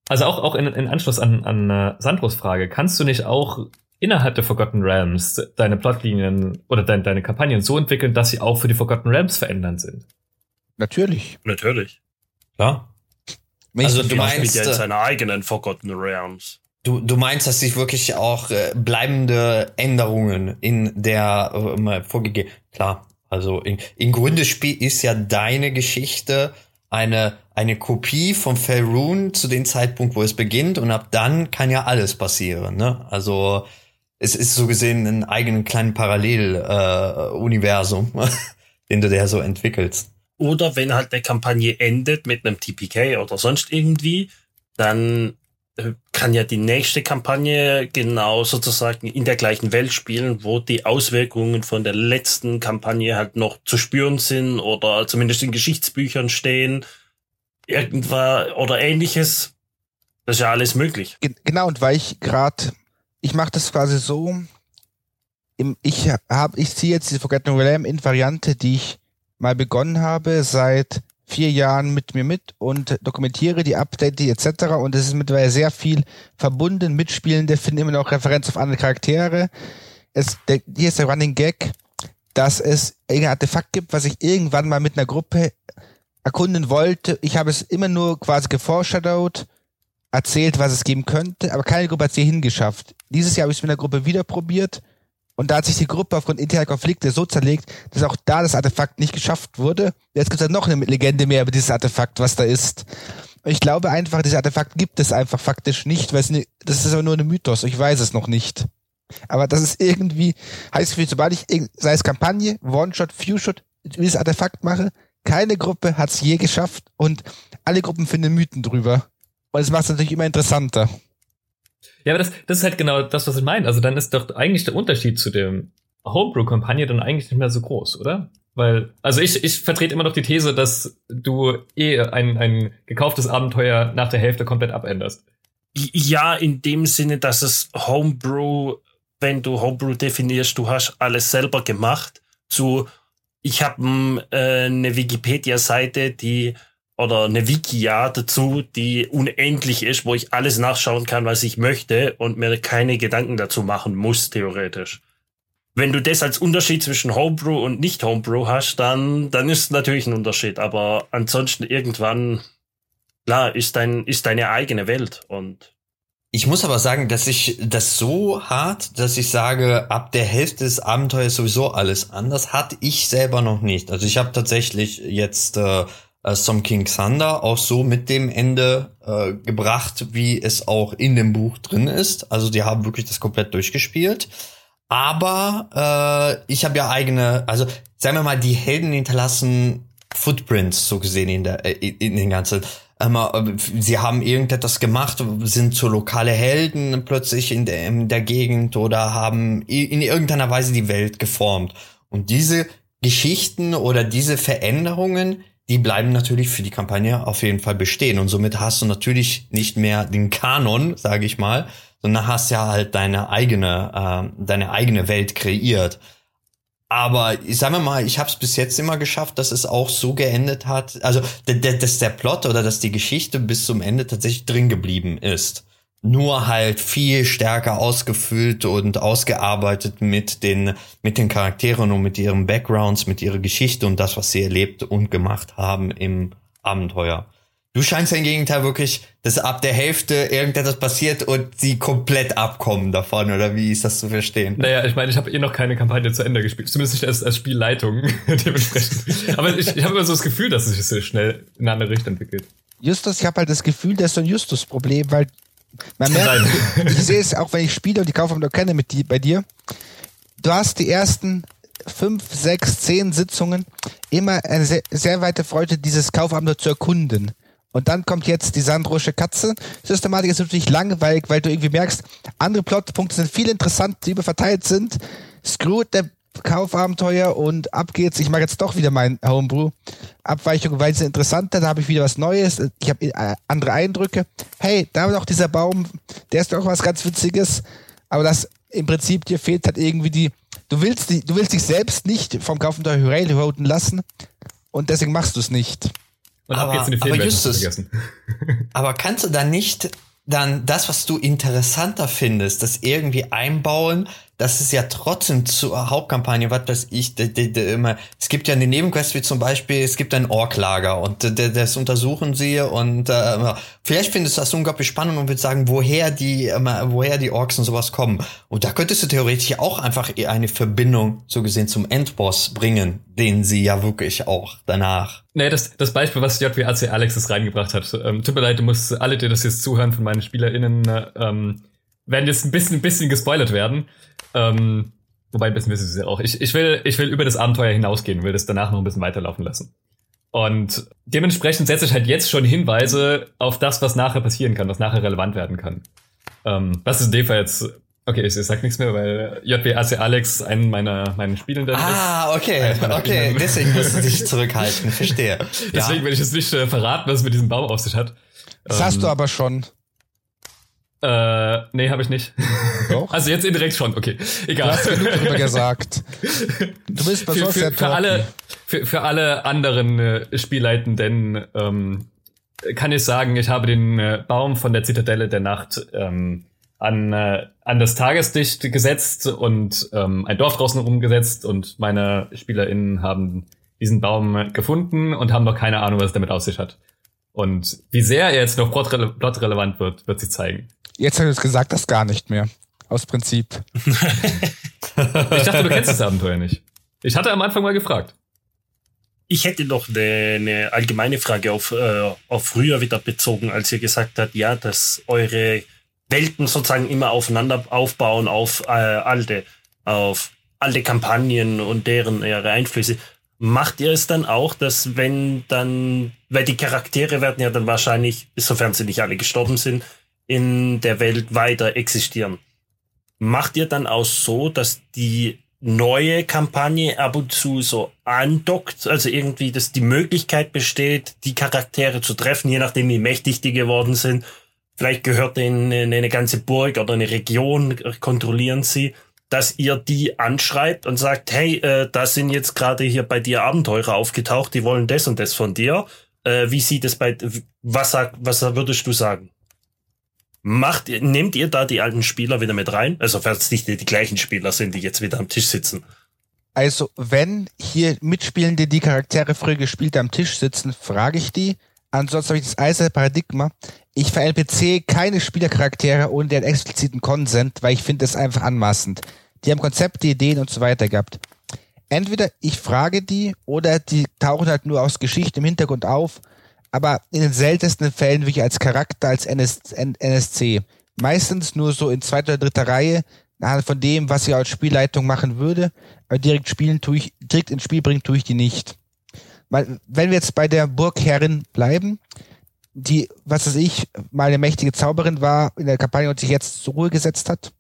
also auch, auch in, in Anschluss an, an uh, Sandros Frage, kannst du nicht auch innerhalb der Forgotten Realms deine Plotlinien oder dein, deine Kampagnen so entwickeln, dass sie auch für die Forgotten Realms verändernd sind? Natürlich. Natürlich. Ja. Also du meinst ja in seiner eigenen Forgotten Realms. Du, du meinst, dass sich wirklich auch äh, bleibende Änderungen in der äh, vorgegeben. Klar, also in, im Grunde Spiel ist ja deine Geschichte eine eine Kopie von Faerun zu dem Zeitpunkt, wo es beginnt und ab dann kann ja alles passieren. Ne? Also es ist so gesehen ein eigenen kleinen Paralleluniversum, äh, den du dir so entwickelst. Oder wenn halt eine Kampagne endet mit einem TPK oder sonst irgendwie, dann kann ja die nächste Kampagne genau sozusagen in der gleichen Welt spielen, wo die Auswirkungen von der letzten Kampagne halt noch zu spüren sind oder zumindest in Geschichtsbüchern stehen, irgendwas oder ähnliches. Das ist ja alles möglich. Genau, und weil ich gerade, ich mache das quasi so, ich habe, ich ziehe jetzt die Forgotten Realm in Variante, die ich mal begonnen habe seit vier Jahren mit mir mit und dokumentiere die Update etc. Und es ist mittlerweile sehr viel verbunden. Mitspielende finden immer noch Referenz auf andere Charaktere. Es, der, hier ist der Running Gag, dass es irgendein Artefakt gibt, was ich irgendwann mal mit einer Gruppe erkunden wollte. Ich habe es immer nur quasi geforeshadowed, erzählt, was es geben könnte, aber keine Gruppe hat es hier hingeschafft. Dieses Jahr habe ich es mit einer Gruppe wieder probiert und da hat sich die Gruppe aufgrund interner Konflikte so zerlegt, dass auch da das Artefakt nicht geschafft wurde. Jetzt gibt es noch eine Legende mehr über dieses Artefakt, was da ist. Und ich glaube einfach, dieses Artefakt gibt es einfach faktisch nicht, weil es ne, das ist aber nur ein Mythos. Ich weiß es noch nicht. Aber das ist irgendwie, heißt für sobald ich, sei es Kampagne, One-Shot, Few-Shot, dieses Artefakt mache, keine Gruppe hat es je geschafft und alle Gruppen finden Mythen drüber. Und es macht es natürlich immer interessanter. Ja, aber das, das ist halt genau das, was ich meine. Also dann ist doch eigentlich der Unterschied zu dem Homebrew-Kampagne dann eigentlich nicht mehr so groß, oder? Weil, also ich, ich vertrete immer noch die These, dass du eh ein, ein gekauftes Abenteuer nach der Hälfte komplett abänderst. Ja, in dem Sinne, dass es Homebrew, wenn du Homebrew definierst, du hast alles selber gemacht, zu ich habe äh, eine Wikipedia-Seite, die oder eine Wikia dazu, die unendlich ist, wo ich alles nachschauen kann, was ich möchte und mir keine Gedanken dazu machen muss, theoretisch. Wenn du das als Unterschied zwischen Homebrew und nicht Homebrew hast, dann, dann ist natürlich ein Unterschied. Aber ansonsten irgendwann, klar, ist dein, ist deine eigene Welt und ich muss aber sagen, dass ich das so hart, dass ich sage, ab der Hälfte des Abenteuers sowieso alles anders, hatte ich selber noch nicht. Also ich habe tatsächlich jetzt äh, äh, Some King Thunder auch so mit dem Ende äh, gebracht, wie es auch in dem Buch drin ist. Also die haben wirklich das komplett durchgespielt. Aber äh, ich habe ja eigene, also sagen wir mal, die Helden hinterlassen Footprints so gesehen in der äh, in den ganzen. Ähm, sie haben irgendetwas gemacht, sind so lokale Helden plötzlich in der, in der Gegend oder haben in irgendeiner Weise die Welt geformt. Und diese Geschichten oder diese Veränderungen, die bleiben natürlich für die Kampagne auf jeden Fall bestehen. Und somit hast du natürlich nicht mehr den Kanon, sage ich mal, sondern hast ja halt deine eigene, äh, deine eigene Welt kreiert. Aber ich sage mal, ich habe es bis jetzt immer geschafft, dass es auch so geendet hat, also dass der Plot oder dass die Geschichte bis zum Ende tatsächlich drin geblieben ist nur halt viel stärker ausgefüllt und ausgearbeitet mit den, mit den Charakteren und mit ihren Backgrounds, mit ihrer Geschichte und das, was sie erlebt und gemacht haben im Abenteuer. Du scheinst ja im Gegenteil wirklich, dass ab der Hälfte irgendetwas passiert und sie komplett abkommen davon, oder wie ist das zu verstehen? Naja, ich meine, ich habe eh noch keine Kampagne zu Ende gespielt, zumindest nicht als, als Spielleitung dementsprechend. Aber ich, ich habe immer so das Gefühl, dass es sich so schnell in eine andere Richtung entwickelt. Justus, ich habe halt das Gefühl, das ist so ein Justus-Problem, weil man merkt, ich sehe es auch, wenn ich spiele und die Kaufabenteuer kenne mit die, bei dir. Du hast die ersten fünf, sechs, zehn Sitzungen immer eine sehr, sehr weite Freude, dieses Kaufabenteuer zu erkunden. Und dann kommt jetzt die Sandrosche Katze. Systematik ist natürlich langweilig, weil du irgendwie merkst, andere Plotpunkte sind viel interessant, die überverteilt sind. Screw der Kaufabenteuer und ab geht's. Ich mache jetzt doch wieder mein Homebrew. Abweichung, weil es interessanter, da habe ich wieder was Neues. Ich habe äh, andere Eindrücke. Hey, da war doch dieser Baum, der ist doch was ganz Witziges. Aber das im Prinzip dir fehlt halt irgendwie die. Du willst die, du willst dich selbst nicht vom Kaufabenteuer railroaden lassen und deswegen machst du es nicht. Und aber, ab geht's in die aber Justus, aber kannst du da nicht dann das, was du interessanter findest, das irgendwie einbauen, das ist ja trotzdem zur Hauptkampagne, was weiß ich, de, de, de, immer, es gibt ja eine Nebenquest wie zum Beispiel, es gibt ein Orklager und de, das untersuchen sie und äh, vielleicht findest du das unglaublich spannend und willst sagen, woher die, äh, woher die Orks und sowas kommen. Und da könntest du theoretisch auch einfach eine Verbindung, so gesehen, zum Endboss bringen, den sie ja wirklich auch danach. Nee, das, das Beispiel, was JWAC Alexis reingebracht hat, ähm, tut mir leid, du musst alle, die das jetzt zuhören von meinen SpielerInnen, äh, ähm, werden jetzt ein bisschen, ein bisschen gespoilert werden. Ähm, wobei ein bisschen wissen sie ja auch. Ich, ich, will, ich will über das Abenteuer hinausgehen, will das danach noch ein bisschen weiterlaufen lassen. Und dementsprechend setze ich halt jetzt schon Hinweise auf das, was nachher passieren kann, was nachher relevant werden kann. Ähm, was ist in dem Fall jetzt Okay, ich, ich sag nichts mehr, weil JWAC Alex einen meiner meinen Spielenden ah, ist. Ah, okay, okay, deswegen musst du dich zurückhalten, verstehe. Deswegen ja. will ich jetzt nicht äh, verraten, was es mit diesem Baum auf sich hat. Das ähm, hast du aber schon. Äh, nee, habe ich nicht. Doch. Also jetzt indirekt schon, okay. Egal. Du hast genug darüber gesagt. Du bist bei für, für, für alle für, für alle anderen äh, Spielleitenden ähm, kann ich sagen, ich habe den äh, Baum von der Zitadelle der Nacht ähm, an, äh, an das Tageslicht gesetzt und ähm, ein Dorf draußen rumgesetzt und meine SpielerInnen haben diesen Baum gefunden und haben noch keine Ahnung, was es damit auf sich hat. Und wie sehr er jetzt noch plotrelevant wird, wird sich zeigen. Jetzt hast du es gesagt, das gar nicht mehr. Aus Prinzip. ich dachte, du kennst das Abenteuer nicht. Ich hatte am Anfang mal gefragt. Ich hätte noch eine, eine allgemeine Frage auf, äh, auf früher wieder bezogen, als ihr gesagt habt, ja, dass eure Welten sozusagen immer aufeinander aufbauen auf äh, alte, auf alte Kampagnen und deren ihre Einflüsse. Macht ihr es dann auch, dass wenn dann, weil die Charaktere werden ja dann wahrscheinlich, sofern sie nicht alle gestorben sind, in der Welt weiter existieren. Macht ihr dann auch so, dass die neue Kampagne ab und zu so andockt, also irgendwie, dass die Möglichkeit besteht, die Charaktere zu treffen, je nachdem wie mächtig die geworden sind. Vielleicht gehört ihnen eine ganze Burg oder eine Region, kontrollieren sie, dass ihr die anschreibt und sagt, hey, äh, da sind jetzt gerade hier bei dir Abenteurer aufgetaucht, die wollen das und das von dir. Äh, wie sieht es bei, was, sag, was würdest du sagen? Macht nehmt ihr da die alten Spieler wieder mit rein? Also falls nicht die, gleichen Spieler sind, die jetzt wieder am Tisch sitzen. Also wenn hier Mitspielende die Charaktere früher gespielt am Tisch sitzen, frage ich die. Ansonsten habe ich das eiserne Paradigma. Ich NPC keine Spielercharaktere ohne deren expliziten Konsent, weil ich finde es einfach anmaßend. Die haben Konzepte, Ideen und so weiter gehabt. Entweder ich frage die oder die tauchen halt nur aus Geschichte im Hintergrund auf aber in den seltensten Fällen wirklich als Charakter, als NS, NSC. Meistens nur so in zweiter oder dritter Reihe, von dem, was ich als Spielleitung machen würde, aber direkt spielen tue ich, direkt ins Spiel bringen tue ich die nicht. Weil, wenn wir jetzt bei der Burgherrin bleiben, die, was weiß ich, mal eine mächtige Zauberin war in der Kampagne und sich jetzt zur Ruhe gesetzt hat,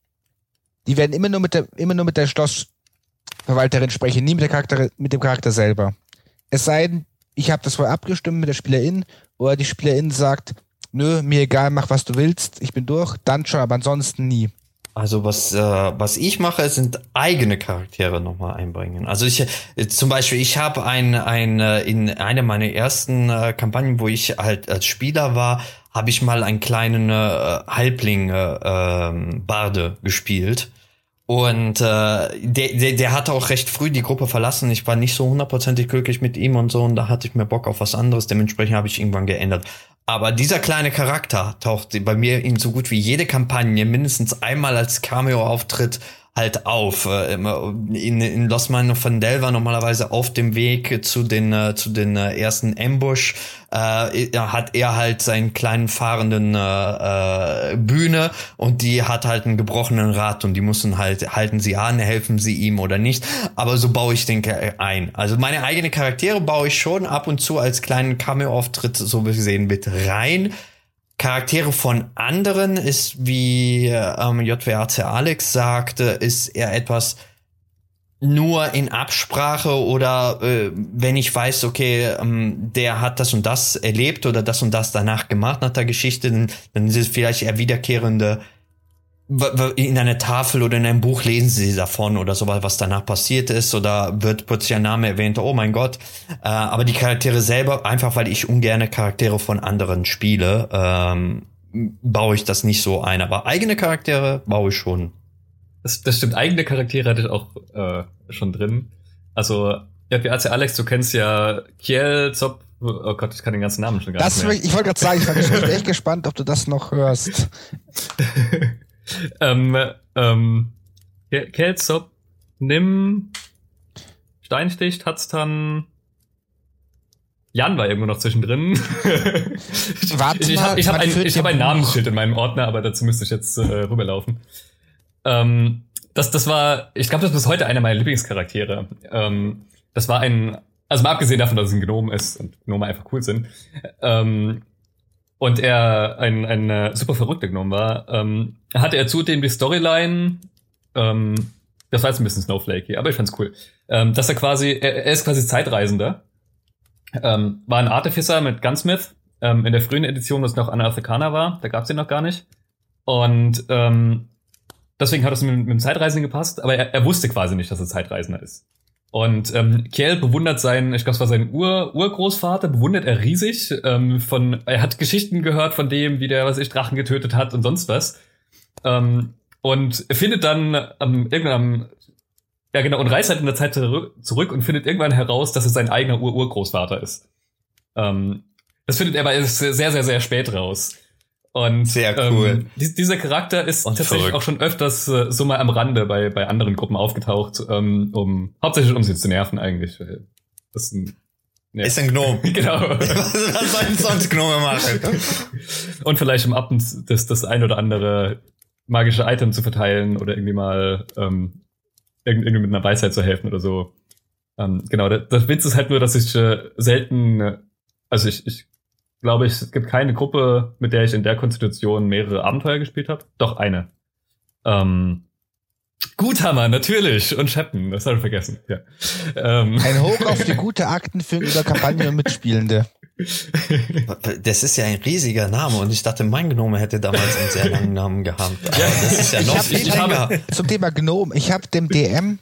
die werden immer nur mit der, immer nur mit der Schlossverwalterin sprechen, nie mit der Charakter, mit dem Charakter selber. Es sei denn, ich habe das vorher abgestimmt mit der Spielerin oder die Spielerin sagt, nö, mir egal, mach was du willst, ich bin durch, dann schon, aber ansonsten nie. Also was, äh, was ich mache, sind eigene Charaktere nochmal einbringen. Also ich äh, zum Beispiel, ich habe ein, ein, äh, in einer meiner ersten äh, Kampagnen, wo ich halt als Spieler war, habe ich mal einen kleinen äh, Halbling äh, ähm, Barde gespielt. Und äh, der, der, der hatte auch recht früh die Gruppe verlassen. Ich war nicht so hundertprozentig glücklich mit ihm und so. Und da hatte ich mehr Bock auf was anderes. Dementsprechend habe ich irgendwann geändert. Aber dieser kleine Charakter taucht bei mir in so gut wie jede Kampagne mindestens einmal als Cameo-Auftritt halt auf. Äh, in, in Los Man von Del war normalerweise auf dem Weg zu den, äh, zu den äh, ersten Ambush, äh, hat er halt seinen kleinen fahrenden äh, Bühne und die hat halt einen gebrochenen Rad und die müssen halt, halten sie an, helfen sie ihm oder nicht. Aber so baue ich den ein. Also meine eigene Charaktere baue ich schon ab und zu als kleinen Cameo-Auftritt so gesehen mit rein. Charaktere von anderen ist, wie ähm, JWAC Alex sagte, ist eher etwas nur in Absprache oder äh, wenn ich weiß, okay, ähm, der hat das und das erlebt oder das und das danach gemacht nach der Geschichte, dann, dann ist es vielleicht eher wiederkehrende in einer Tafel oder in einem Buch lesen sie davon oder sowas, was danach passiert ist oder wird plötzlich ein Name erwähnt, oh mein Gott. Äh, aber die Charaktere selber, einfach weil ich ungerne Charaktere von anderen spiele, ähm, baue ich das nicht so ein. Aber eigene Charaktere baue ich schon. Das, das stimmt, eigene Charaktere hatte ich auch äh, schon drin. Also, ja, wie Alex, du kennst ja Kiel, Zop, Oh Gott, ich kann den ganzen Namen schon gar das nicht mehr. Ich wollte gerade sagen, ich bin echt gespannt, ob du das noch hörst. ähm, ähm, Kelzop, nimm Steinstich, Tatztan, Jan war irgendwo noch zwischendrin. Warte ich, ich habe hab ein, hab ein Namensschild in meinem Ordner, aber dazu müsste ich jetzt äh, rüberlaufen. Ähm, das, das war, ich glaube, das ist bis heute einer meiner Lieblingscharaktere. Ähm, das war ein, also mal abgesehen davon, dass es ein Gnome ist und Gnome einfach cool sind. Ähm, und er ein, ein äh, super verrückter Gnome war, ähm, hatte er zudem die Storyline, ähm, das war jetzt ein bisschen snowflakey, aber ich fand's cool, ähm, dass er quasi, er, er ist quasi Zeitreisender, ähm, war ein Artificer mit Gunsmith, ähm, in der frühen Edition, was noch Anna-Afrikaner war, da gab's den noch gar nicht. Und ähm, deswegen hat es mit, mit dem Zeitreisenden gepasst, aber er, er wusste quasi nicht, dass er Zeitreisender ist. Und ähm, Kiel bewundert seinen, ich glaube, es war sein Ur Urgroßvater, bewundert er riesig. Ähm, von, er hat Geschichten gehört von dem, wie der, was ich, Drachen getötet hat und sonst was. Ähm, und findet dann ähm, irgendwann ja genau, und reist halt in der Zeit zurück und findet irgendwann heraus, dass es sein eigener Ur-Urgroßvater ist. Ähm, das findet er aber sehr, sehr, sehr spät raus. Und sehr cool. Ähm, die, dieser Charakter ist und tatsächlich verrückt. auch schon öfters äh, so mal am Rande bei, bei anderen Gruppen aufgetaucht, ähm, um hauptsächlich um sie zu nerven eigentlich. Das ist ein, ja. Ist ein Gnome. genau. was, sollen sonst Gnome machen? und vielleicht um ab und das, das ein oder andere magische Item zu verteilen oder irgendwie mal ähm, irgendwie mit einer Weisheit zu helfen oder so. Ähm, genau, der, der Witz ist halt nur, dass ich äh, selten, äh, also ich, ich glaube ich, es gibt keine Gruppe, mit der ich in der Konstitution mehrere Abenteuer gespielt habe. Doch eine. Ähm, Guthammer, natürlich. Und Scheppen, das habe ich vergessen. Ja. Ähm. Ein Hoch auf die gute Aktenfilm über Kampagne und Mitspielende. Das ist ja ein riesiger Name und ich dachte, mein Gnome hätte damals einen sehr langen Namen gehabt. Aber das ist ja noch viel länger. Zum Thema Gnome. Ich habe dem DM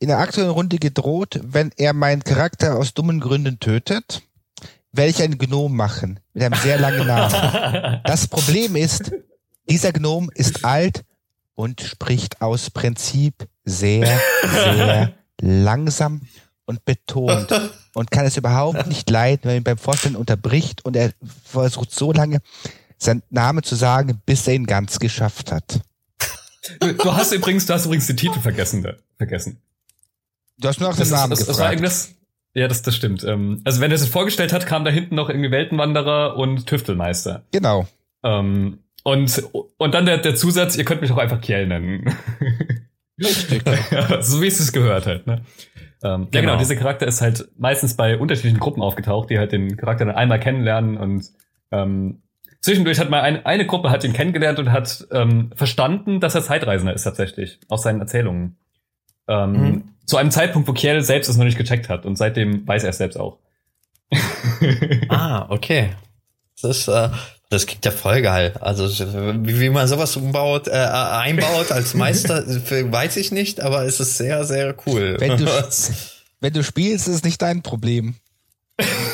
in der aktuellen Runde gedroht, wenn er meinen Charakter aus dummen Gründen tötet, werde ich einen Gnom machen mit einem sehr langen Namen. Das Problem ist, dieser Gnom ist alt und spricht aus Prinzip sehr, sehr langsam und betont und kann es überhaupt nicht leiden, wenn man ihn beim Vorstellen unterbricht und er versucht so lange seinen Namen zu sagen, bis er ihn ganz geschafft hat. Du hast übrigens, du hast übrigens den Titel vergessen, vergessen. Du hast nur nach dem Namen ist, gefragt. Das war irgendwas, ja, das, das stimmt. Ähm, also wenn er es vorgestellt hat, kam da hinten noch irgendwie Weltenwanderer und Tüftelmeister. Genau. Ähm, und, und dann der, der Zusatz, ihr könnt mich auch einfach Kiel nennen. Richtig. so wie es es gehört halt, ne? Ähm, genau. Ja, genau, dieser Charakter ist halt meistens bei unterschiedlichen Gruppen aufgetaucht, die halt den Charakter dann einmal kennenlernen und ähm, zwischendurch hat mal eine, eine Gruppe hat ihn kennengelernt und hat ähm, verstanden, dass er Zeitreisender ist tatsächlich, aus seinen Erzählungen. Ähm, mhm. Zu einem Zeitpunkt, wo Kiel selbst es noch nicht gecheckt hat und seitdem weiß er es selbst auch. ah, okay. Das ist, äh, das klingt ja voll geil. Also wie, wie man sowas umbaut, äh, einbaut als Meister, weiß ich nicht, aber es ist sehr, sehr cool. Wenn du, wenn du spielst, ist es nicht dein Problem.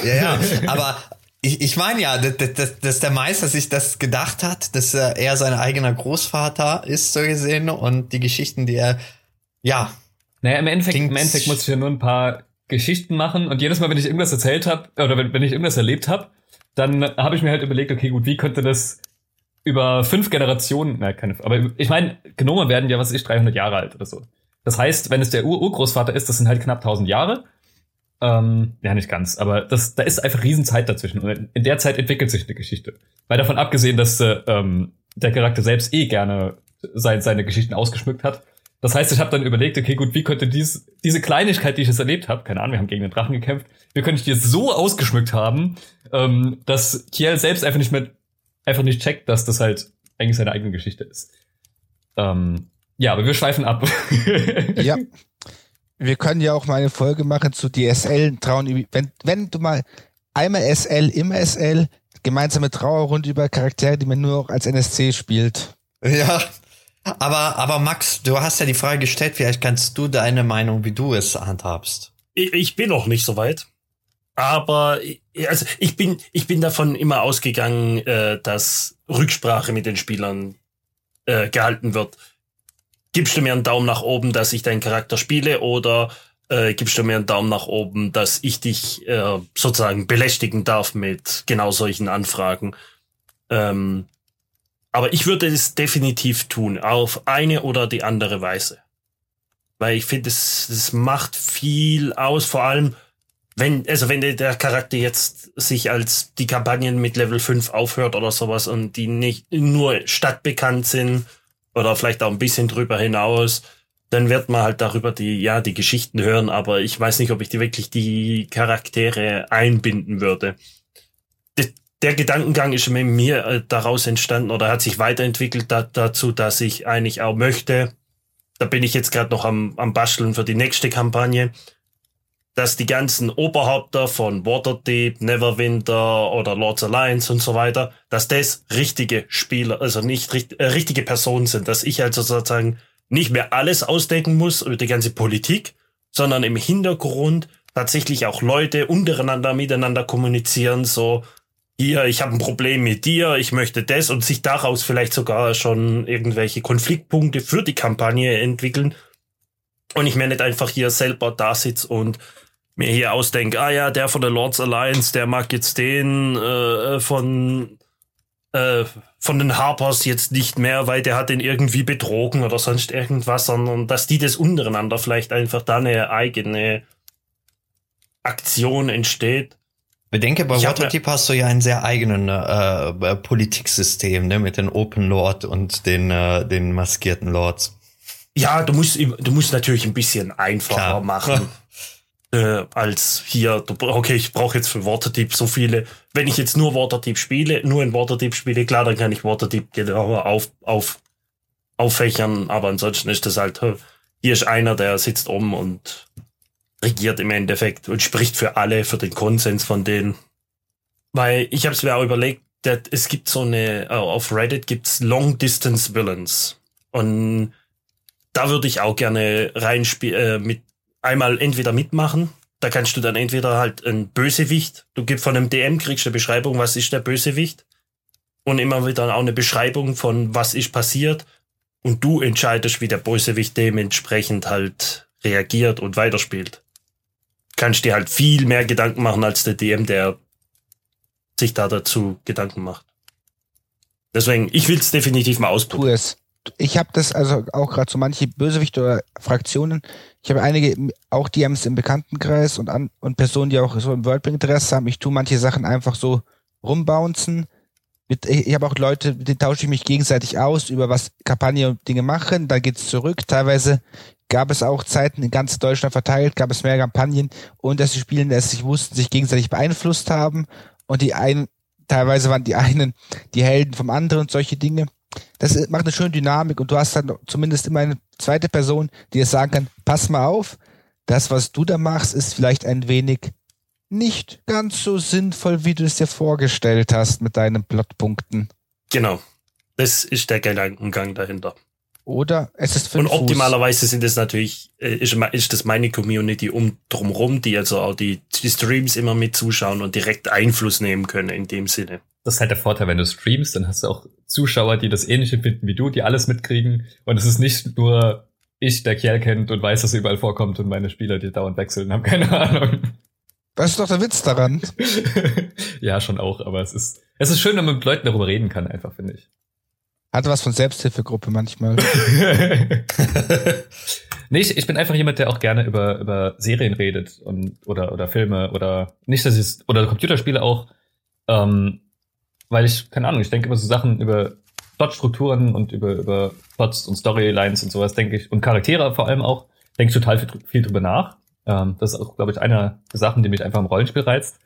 Ja, ja, aber ich, ich meine ja, dass, dass, dass der Meister sich das gedacht hat, dass er sein eigener Großvater ist, so gesehen, und die Geschichten, die er, ja. Naja, im Endeffekt, im Endeffekt muss ich ja nur ein paar Geschichten machen und jedes Mal, wenn ich irgendwas erzählt habe, oder wenn, wenn ich irgendwas erlebt habe, dann habe ich mir halt überlegt, okay, gut, wie könnte das über fünf Generationen, na, keine, aber ich meine, Gnome werden ja, was ist, 300 Jahre alt oder so. Das heißt, wenn es der Ur-Urgroßvater ist, das sind halt knapp 1000 Jahre. Ähm, ja, nicht ganz, aber das, da ist einfach Riesenzeit dazwischen. Und in der Zeit entwickelt sich eine Geschichte. Weil davon abgesehen, dass äh, ähm, der Charakter selbst eh gerne sein, seine Geschichten ausgeschmückt hat. Das heißt, ich habe dann überlegt, okay, gut, wie könnte dies, diese Kleinigkeit, die ich jetzt erlebt habe, keine Ahnung, wir haben gegen den Drachen gekämpft, wie könnte ich die jetzt so ausgeschmückt haben, ähm, dass Kiel selbst einfach nicht mehr, einfach nicht checkt, dass das halt eigentlich seine eigene Geschichte ist. Ähm, ja, aber wir schweifen ab. ja. Wir können ja auch mal eine Folge machen zu DSL trauen. Wenn, wenn du mal einmal SL, immer SL, gemeinsame Trauerrunde über Charaktere, die man nur auch als NSC spielt. Ja. Aber, aber Max, du hast ja die Frage gestellt, vielleicht kannst du deine Meinung, wie du es handhabst. Ich, ich bin noch nicht so weit. Aber also ich bin, ich bin davon immer ausgegangen, äh, dass Rücksprache mit den Spielern äh, gehalten wird. Gibst du mir einen Daumen nach oben, dass ich deinen Charakter spiele, oder äh, gibst du mir einen Daumen nach oben, dass ich dich äh, sozusagen belästigen darf mit genau solchen Anfragen? Ähm, aber ich würde es definitiv tun, auf eine oder die andere Weise. Weil ich finde, es, es macht viel aus, vor allem, wenn, also wenn der Charakter jetzt sich als die Kampagnen mit Level 5 aufhört oder sowas und die nicht nur stadtbekannt sind oder vielleicht auch ein bisschen drüber hinaus, dann wird man halt darüber die, ja, die Geschichten hören, aber ich weiß nicht, ob ich die wirklich die Charaktere einbinden würde. Der Gedankengang ist mit mir äh, daraus entstanden oder hat sich weiterentwickelt da, dazu, dass ich eigentlich auch möchte, da bin ich jetzt gerade noch am, am Basteln für die nächste Kampagne, dass die ganzen Oberhaupter von Waterdeep, Neverwinter oder Lords Alliance und so weiter, dass das richtige Spieler, also nicht äh, richtige Personen sind, dass ich also sozusagen nicht mehr alles ausdenken muss über die ganze Politik, sondern im Hintergrund tatsächlich auch Leute untereinander miteinander kommunizieren, so hier, ich habe ein Problem mit dir, ich möchte das und sich daraus vielleicht sogar schon irgendwelche Konfliktpunkte für die Kampagne entwickeln und ich mir nicht einfach hier selber da sitze und mir hier ausdenke, ah ja, der von der Lords Alliance, der mag jetzt den äh, von äh, von den Harpers jetzt nicht mehr, weil der hat den irgendwie betrogen oder sonst irgendwas, sondern dass die das untereinander vielleicht einfach da eine eigene Aktion entsteht. Bedenke, bei Waterdeep hast du ja einen sehr eigenen äh, äh, Politiksystem, ne, mit den Open Lord und den, äh, den maskierten Lords. Ja, du musst, du musst natürlich ein bisschen einfacher Klar. machen. äh, als hier, okay, ich brauche jetzt für Waterdeep so viele. Wenn ich jetzt nur Waterdeep spiele, nur in Waterdeep spiele, klar, dann kann ich Waterdeep genauer auf, auf, auffächern, aber ansonsten ist das halt, hier ist einer, der sitzt oben und regiert im Endeffekt und spricht für alle, für den Konsens von denen. Weil ich habe es mir auch überlegt, es gibt so eine, äh, auf Reddit gibt's Long Distance Villains. Und da würde ich auch gerne reinspielen, äh, mit einmal entweder mitmachen. Da kannst du dann entweder halt ein Bösewicht, du gibst von einem DM, kriegst eine Beschreibung, was ist der Bösewicht. Und immer wieder auch eine Beschreibung von was ist passiert. Und du entscheidest, wie der Bösewicht dementsprechend halt reagiert und weiterspielt. Kannst dir halt viel mehr Gedanken machen als der DM, der sich da dazu Gedanken macht. Deswegen, ich will es definitiv mal ausprobieren. Tu es ich habe das also auch gerade so manche Bösewichte oder Fraktionen. Ich habe einige auch DMs im Bekanntenkreis und an, und Personen, die auch so im Worldbuilding Interesse haben. Ich tue manche Sachen einfach so rumbouncen. Mit, ich habe auch Leute, mit denen tausche ich mich gegenseitig aus über was Kampagne und Dinge machen. Da geht's zurück. Teilweise gab es auch Zeiten in ganz Deutschland verteilt, gab es mehr Kampagnen und dass die Spielenden es sich wussten, sich gegenseitig beeinflusst haben und die einen teilweise waren die einen die Helden vom anderen und solche Dinge das macht eine schöne Dynamik und du hast dann zumindest immer eine zweite Person, die dir sagen kann, pass mal auf, das, was du da machst, ist vielleicht ein wenig nicht ganz so sinnvoll, wie du es dir vorgestellt hast mit deinen Plotpunkten. Genau. Das ist der Gedankengang dahinter. Oder es ist Und optimalerweise sind es natürlich, äh, ist, ist das meine Community um drumherum, die also auch die, die Streams immer mit zuschauen und direkt Einfluss nehmen können in dem Sinne. Das ist halt der Vorteil, wenn du streamst, dann hast du auch Zuschauer, die das ähnliche finden wie du, die alles mitkriegen. Und es ist nicht nur ich, der Kerl kennt und weiß, dass er überall vorkommt und meine Spieler, die dauernd wechseln, haben keine Ahnung. Das ist doch der Witz daran. ja, schon auch, aber es ist, es ist schön, wenn man mit Leuten darüber reden kann, einfach, finde ich. Hatte was von Selbsthilfegruppe manchmal. nee, ich, ich bin einfach jemand, der auch gerne über, über Serien redet und oder, oder Filme oder nicht, dass ich oder Computerspiele auch, ähm, weil ich, keine Ahnung, ich denke immer so Sachen über Plotstrukturen und über, über Plots und Storylines und sowas, denke ich, und Charaktere vor allem auch, denke ich total viel, viel drüber nach. Ähm, das ist auch, glaube ich, eine der Sachen, die mich einfach im Rollenspiel reizt.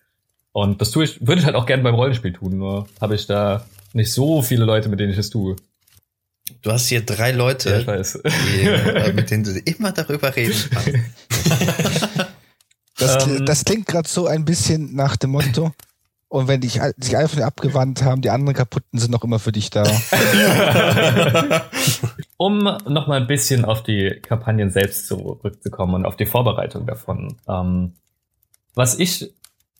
Und das tue ich, würde ich halt auch gerne beim Rollenspiel tun, nur habe ich da nicht so viele Leute, mit denen ich es tue. Du hast hier drei Leute, ja, ich weiß. Die, äh, mit denen du immer darüber reden kannst. Das, ähm, das klingt gerade so ein bisschen nach dem Motto. Und wenn dich, sich alle von dir abgewandt haben, die anderen kaputten sind noch immer für dich da. um noch mal ein bisschen auf die Kampagnen selbst zurückzukommen und auf die Vorbereitung davon. Ähm, was ich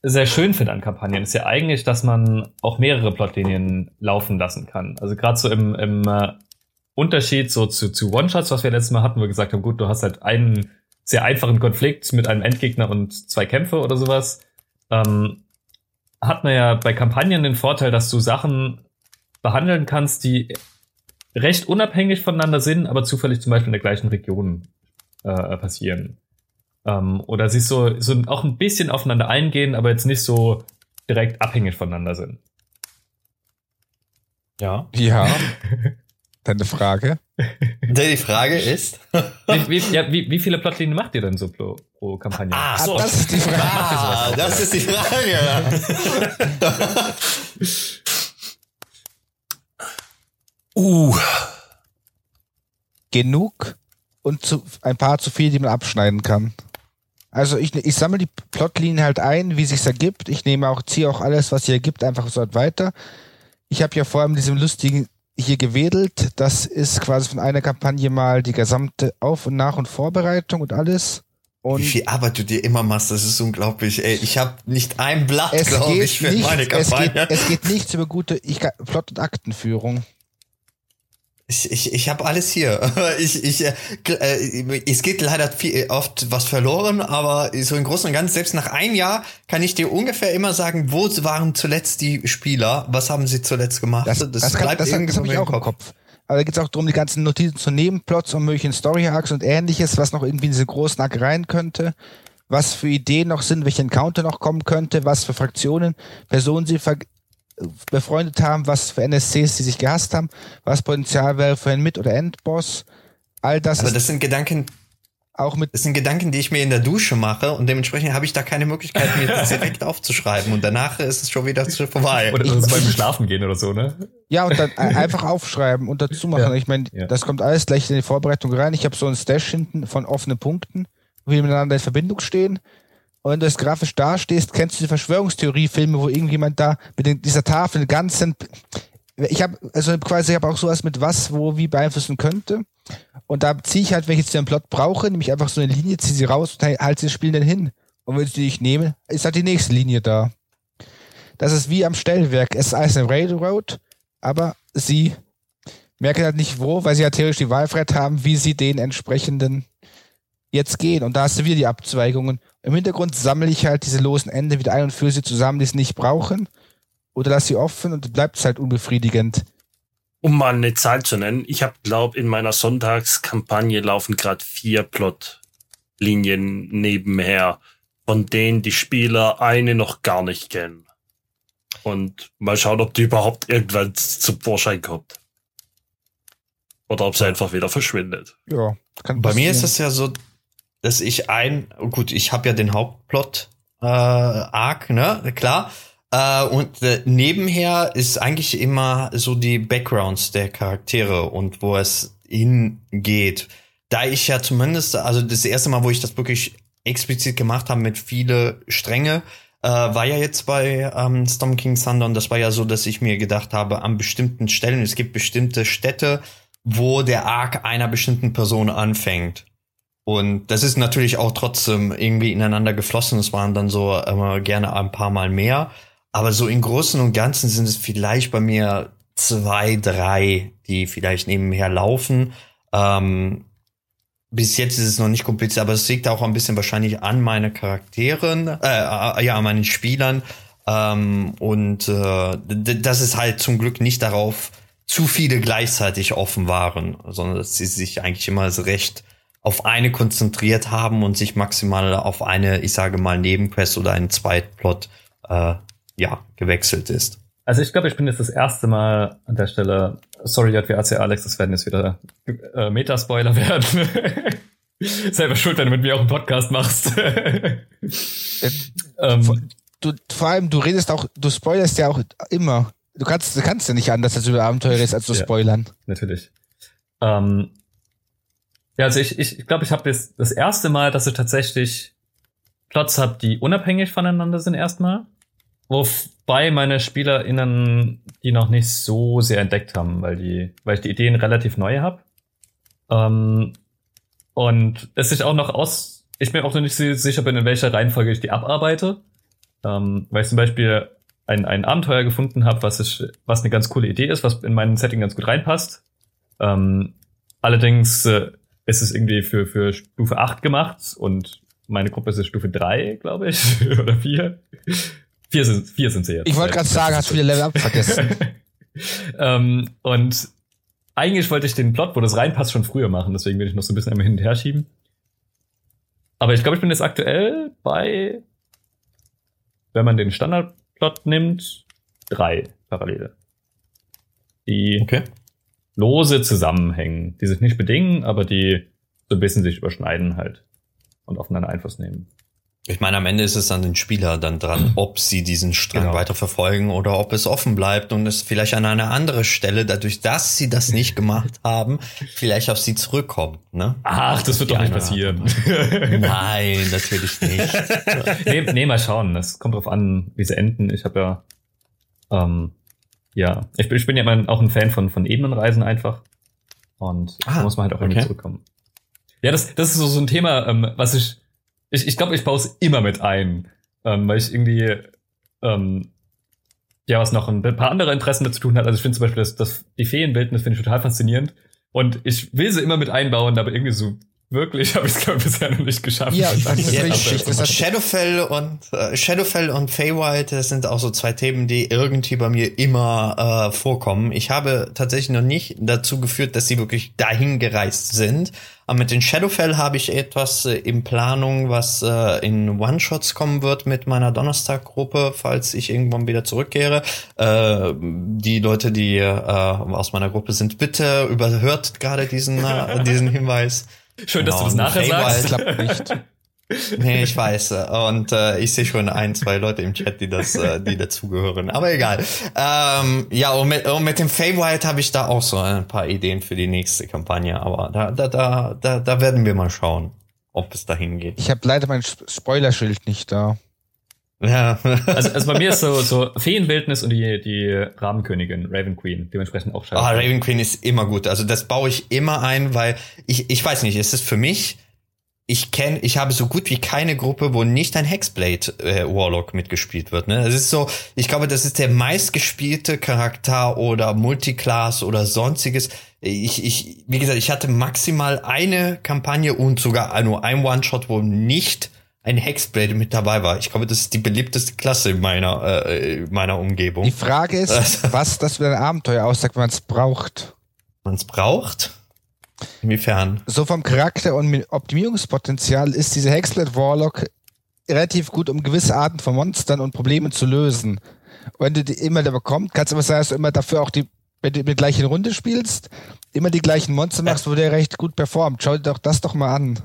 sehr schön finde an Kampagnen, ist ja eigentlich, dass man auch mehrere Plotlinien laufen lassen kann. Also gerade so im, im äh, Unterschied so zu, zu One-Shots, was wir letztes Mal hatten, wo wir gesagt haben, gut, du hast halt einen sehr einfachen Konflikt mit einem Endgegner und zwei Kämpfe oder sowas. Ähm, hat man ja bei Kampagnen den Vorteil, dass du Sachen behandeln kannst, die recht unabhängig voneinander sind, aber zufällig zum Beispiel in der gleichen Region äh, passieren. Ähm, oder sich so, so auch ein bisschen aufeinander eingehen, aber jetzt nicht so direkt abhängig voneinander sind. Ja. Ja. Deine Frage? Die Frage ist. wie, wie, ja, wie, wie viele Plotlinien macht ihr denn so pro, pro Kampagne? Ah, so. das ist die Frage. Ah, das ist die Frage. uh. Genug und zu, ein paar zu viel, die man abschneiden kann. Also ich, ich sammle die Plotlinien halt ein, wie sich's ergibt. Ich nehme auch, ziehe auch alles, was hier ergibt, einfach so weiter. Ich habe ja vor allem diesem lustigen hier gewedelt. Das ist quasi von einer Kampagne mal die gesamte Auf- und Nach- und Vorbereitung und alles. Und Wie viel Arbeit du dir immer machst, das ist unglaublich. Ey, ich habe nicht ein Blatt, glaube ich, für nicht, meine Kampagne. Es geht, es geht nichts über gute ich, Plot- und Aktenführung. Ich, ich, ich habe alles hier. Ich, ich, äh, äh, es geht leider viel, oft was verloren, aber so im Großen und Ganzen, selbst nach einem Jahr kann ich dir ungefähr immer sagen, wo waren zuletzt die Spieler, was haben sie zuletzt gemacht. Das, das, das, kann, das, das habe ich auch im Kopf. Aber da geht es auch darum, die ganzen Notizen zu Nebenplots und möglichen Story-Arcs und ähnliches, was noch irgendwie in diese großen Arc rein könnte, was für Ideen noch sind, welche Encounter noch kommen könnte, was für Fraktionen, Personen sie ver befreundet haben, was für NSCs sie sich gehasst haben, was Potenzial wäre für einen Mit- oder Endboss. All das. Aber das sind Gedanken, auch mit. Das sind Gedanken, die ich mir in der Dusche mache und dementsprechend habe ich da keine Möglichkeit, mir das direkt aufzuschreiben und danach ist es schon wieder vorbei. Oder ich, beim Schlafen gehen oder so, ne? Ja, und dann einfach aufschreiben und dazu machen. Ja. Ich meine, ja. das kommt alles gleich in die Vorbereitung rein. Ich habe so ein Stash hinten von offenen Punkten, wie miteinander in Verbindung stehen. Und wenn du das grafisch dastehst, kennst du die Verschwörungstheorie-Filme, wo irgendjemand da mit dieser Tafel den ganzen ich habe also quasi ich habe auch sowas mit was, wo, wie beeinflussen könnte. Und da ziehe ich halt, wenn ich jetzt einen Plot brauche, nämlich einfach so eine Linie, ziehe sie raus und halte das Spiel dann hin. Und wenn ich die nicht nehme, ist halt die nächste Linie da. Das ist wie am Stellwerk. Es ist eine Railroad, aber sie merken halt nicht wo, weil sie ja theoretisch die Wahlfreiheit haben, wie sie den entsprechenden jetzt gehen. Und da hast du wieder die Abzweigungen. Im Hintergrund sammle ich halt diese losen Ende wieder ein und führe sie zusammen, die es nicht brauchen. Oder lass sie offen und bleibt es halt unbefriedigend. Um mal eine Zahl zu nennen, ich habe, glaube in meiner Sonntagskampagne laufen gerade vier Plotlinien nebenher, von denen die Spieler eine noch gar nicht kennen. Und mal schauen, ob die überhaupt irgendwann zum Vorschein kommt. Oder ob sie einfach wieder verschwindet. Ja, kann Bei mir ist es ja so, dass ich ein, gut, ich habe ja den Hauptplot äh, Arc, ne, klar. Äh, und äh, nebenher ist eigentlich immer so die Backgrounds der Charaktere und wo es hingeht. Da ich ja zumindest, also das erste Mal, wo ich das wirklich explizit gemacht habe mit viele Stränge, äh, war ja jetzt bei ähm, Storm King Thunder und das war ja so, dass ich mir gedacht habe, an bestimmten Stellen, es gibt bestimmte Städte, wo der Arc einer bestimmten Person anfängt. Und das ist natürlich auch trotzdem irgendwie ineinander geflossen. Es waren dann so immer gerne ein paar Mal mehr. Aber so im Großen und Ganzen sind es vielleicht bei mir zwei, drei, die vielleicht nebenher laufen. Ähm, bis jetzt ist es noch nicht kompliziert, aber es liegt auch ein bisschen wahrscheinlich an meine Charakteren, äh, äh ja, an meinen Spielern. Ähm, und äh, dass es halt zum Glück nicht darauf zu viele gleichzeitig offen waren, sondern dass sie sich eigentlich immer recht auf eine konzentriert haben und sich maximal auf eine, ich sage mal, Nebenquest oder einen Zweitplot äh, ja, gewechselt ist. Also ich glaube, ich bin jetzt das erste Mal an der Stelle, sorry JWAC Alex, das werden jetzt wieder äh, Metaspoiler werden. Selber schuld, wenn du mit mir auch einen Podcast machst. äh, ähm, du, vor allem, du redest auch, du spoilerst ja auch immer. Du kannst, du kannst ja nicht anders, als über Abenteuer redest, als zu ja, spoilern. Natürlich. Ähm, ja, also ich ich, ich, glaube, ich habe jetzt das erste Mal, dass ich tatsächlich Plots habe, die unabhängig voneinander sind erstmal. Wobei meine SpielerInnen die noch nicht so sehr entdeckt haben, weil die, weil ich die Ideen relativ neu habe. Ähm, und es sich auch noch aus, ich mir auch noch nicht sicher bin, in welcher Reihenfolge ich die abarbeite. Ähm, weil ich zum Beispiel ein, ein Abenteuer gefunden habe, was ich, was eine ganz coole Idee ist, was in meinem Setting ganz gut reinpasst. Ähm, allerdings äh, ist es irgendwie für, für Stufe 8 gemacht und meine Gruppe ist Stufe 3, glaube ich, oder 4. Vier sind, vier sind sie jetzt. Ich wollte gerade sagen, hast du wieder Level Up vergessen. ähm, und eigentlich wollte ich den Plot, wo das reinpasst, schon früher machen, deswegen will ich noch so ein bisschen einmal hin und her schieben. Aber ich glaube, ich bin jetzt aktuell bei, wenn man den Standardplot nimmt, drei Parallele. Die okay lose zusammenhängen, die sich nicht bedingen, aber die so ein bisschen sich überschneiden halt und aufeinander Einfluss nehmen. Ich meine, am Ende ist es dann den Spieler dann dran, ob sie diesen Strang genau. weiter verfolgen oder ob es offen bleibt und es vielleicht an eine andere Stelle, dadurch, dass sie das nicht gemacht haben, vielleicht auf sie zurückkommt. Ne? Ach, das wird doch nicht passieren. Nein, natürlich nicht. nee, nee, mal schauen. Das kommt drauf an, wie sie enden. Ich habe ja ähm, ja, ich bin, ich bin ja mal auch ein Fan von, von Ebenenreisen einfach. Und ah, da muss man halt auch irgendwie okay. zurückkommen. Ja, das, das ist so, so ein Thema, ähm, was ich, ich, ich glaube, ich baue es immer mit ein, ähm, weil ich irgendwie, ähm, ja, was noch ein paar andere Interessen dazu tun hat. Also ich finde zum Beispiel das, das, die Feenbildnis finde ich total faszinierend. Und ich will sie immer mit einbauen, aber irgendwie so Wirklich, habe ich es bisher noch nicht geschafft. Ja, das ist richtig. Das Shadowfell und äh, Shadowfell und Feywild, das sind auch so zwei Themen, die irgendwie bei mir immer äh, vorkommen. Ich habe tatsächlich noch nicht dazu geführt, dass sie wirklich dahin gereist sind. Aber mit den Shadowfell habe ich etwas äh, in Planung, was äh, in One-Shots kommen wird mit meiner Donnerstag-Gruppe, falls ich irgendwann wieder zurückkehre. Äh, die Leute, die äh, aus meiner Gruppe sind, bitte überhört gerade diesen, äh, diesen Hinweis. Schön, dass du das genau, nachher sagst. klappt nicht. Nee, ich weiß. Und äh, ich sehe schon ein, zwei Leute im Chat, die das, äh, die dazugehören. Aber egal. Ähm, ja, und mit, und mit dem Feywild habe ich da auch so ein paar Ideen für die nächste Kampagne. Aber da, da, da, da, da werden wir mal schauen, ob es dahin geht. Ich habe leider mein Spoilerschild nicht da. Ja. also, also bei mir ist so, so Feenwildnis und die, die Rabenkönigin, Raven Queen, dementsprechend auch scheiße. Ah, Raven Queen ist immer gut. Also das baue ich immer ein, weil ich, ich weiß nicht, es ist für mich, ich kenne, ich habe so gut wie keine Gruppe, wo nicht ein Hexblade äh, Warlock mitgespielt wird. Ne, es ist so, ich glaube, das ist der meistgespielte Charakter oder Multiclass oder sonstiges. Ich, ich, wie gesagt, ich hatte maximal eine Kampagne und sogar nur ein One-Shot, wo nicht ein Hexblade mit dabei war. Ich glaube, das ist die beliebteste Klasse in meiner, äh, meiner Umgebung. Die Frage ist, was das für ein Abenteuer aussagt, wenn man es braucht. Man es braucht? Inwiefern? So vom Charakter und Optimierungspotenzial ist diese Hexblade Warlock relativ gut, um gewisse Arten von Monstern und Problemen zu lösen. Wenn du die immer da bekommst, kannst du aber sagen, dass du immer dafür auch die, wenn du mit der gleichen Runde spielst, immer die gleichen Monster machst, wo der recht gut performt. Schau dir doch das doch mal an.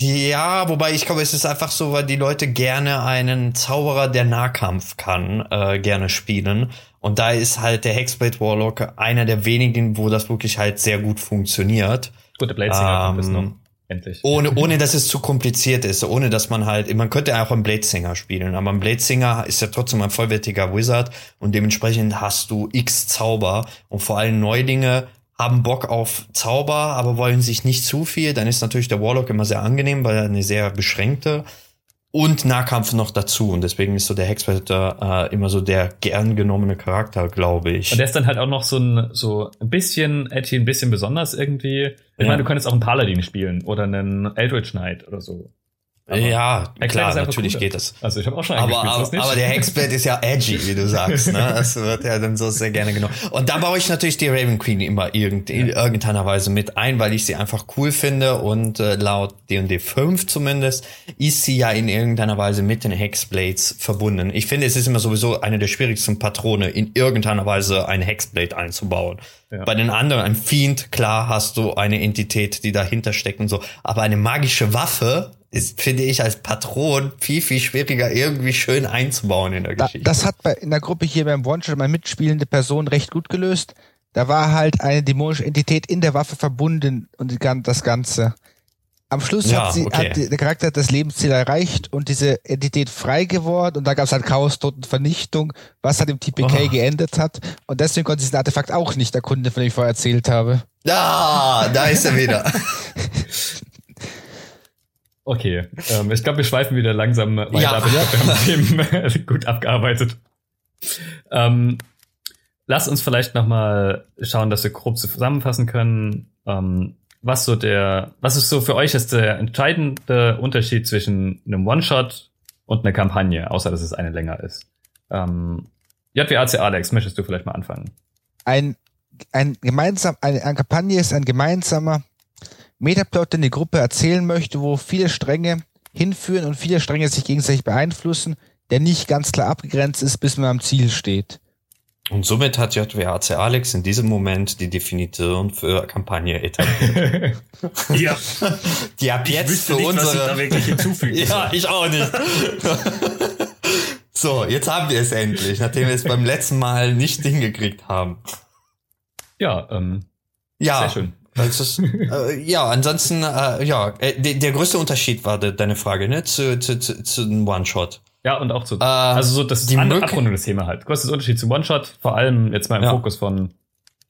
Ja, wobei ich glaube, es ist einfach so, weil die Leute gerne einen Zauberer, der Nahkampf kann, äh, gerne spielen. Und da ist halt der Hexblade Warlock einer der wenigen, wo das wirklich halt sehr gut funktioniert. Gute Bladesinger ähm, ist noch. Endlich. Ohne, ohne dass es zu kompliziert ist, ohne dass man halt, man könnte ja auch einen Bladesinger spielen, aber ein Bladesinger ist ja trotzdem ein vollwertiger Wizard und dementsprechend hast du x Zauber und vor allem Neulinge haben Bock auf Zauber, aber wollen sich nicht zu viel, dann ist natürlich der Warlock immer sehr angenehm, weil er eine sehr beschränkte und Nahkampf noch dazu. Und deswegen ist so der Hexfighter äh, immer so der gern genommene Charakter, glaube ich. Und der ist dann halt auch noch so ein, so ein bisschen edgy, ein bisschen besonders irgendwie. Ich ja. meine, du könntest auch einen Paladin spielen oder einen Eldritch Knight oder so. Aber ja, klar, natürlich cooler. geht das. Also ich habe auch schon aber, aber, aber der Hexblade ist ja edgy, wie du sagst. Ne? Das wird ja dann so sehr gerne genommen. Und da baue ich natürlich die Raven Queen immer irgend, in irgendeiner Weise mit ein, weil ich sie einfach cool finde und äh, laut D&D 5 zumindest ist sie ja in irgendeiner Weise mit den Hexblades verbunden. Ich finde, es ist immer sowieso eine der schwierigsten Patrone, in irgendeiner Weise ein Hexblade einzubauen. Ja. Bei den anderen, ein Fiend, klar hast du eine Entität, die dahinter steckt und so, aber eine magische Waffe ist, finde ich, als Patron viel, viel schwieriger irgendwie schön einzubauen in der Geschichte. das hat bei, in der Gruppe hier beim One-Shot meine mitspielende Person recht gut gelöst. Da war halt eine dämonische Entität in der Waffe verbunden und das Ganze. Am Schluss ja, hat, sie, okay. hat der Charakter das Lebensziel erreicht und diese Entität frei geworden und da gab es halt Chaos, Tod und Vernichtung, was halt im TPK oh. geendet hat. Und deswegen konnte sie das Artefakt auch nicht erkunden, von dem ich vorher erzählt habe. Ah, da ist er wieder. Okay, ähm, ich glaube, wir schweifen wieder langsam weiter, ja. aber ich glaub, wir haben Themen gut abgearbeitet. Ähm, lass uns vielleicht nochmal schauen, dass wir grob zusammenfassen können, ähm, was so der, was ist so für euch ist der entscheidende Unterschied zwischen einem One-Shot und einer Kampagne, außer dass es eine länger ist. Ähm, JWAC Alex, möchtest du vielleicht mal anfangen? Ein, ein gemeinsam, eine, eine Kampagne ist ein gemeinsamer Metaplot, den die Gruppe erzählen möchte, wo viele Stränge hinführen und viele Stränge sich gegenseitig beeinflussen, der nicht ganz klar abgegrenzt ist, bis man am Ziel steht. Und somit hat JWAC Alex in diesem Moment die Definition für Kampagne etabliert. ja. Die ab jetzt ich für nicht, unsere. Was ich da wirklich hinzufügen ja, ich auch nicht. so, jetzt haben wir es endlich, nachdem wir es beim letzten Mal nicht hingekriegt haben. Ja, ähm, ja. Sehr schön. Ist, äh, ja, ansonsten, äh, ja, äh, der, der größte Unterschied war de, deine Frage, ne, zu, zu, zu, zu einem One-Shot. Ja, und auch zu, äh, also so das die abrundendes Thema halt. Größtes Unterschied zum One-Shot, vor allem jetzt mal im ja. Fokus von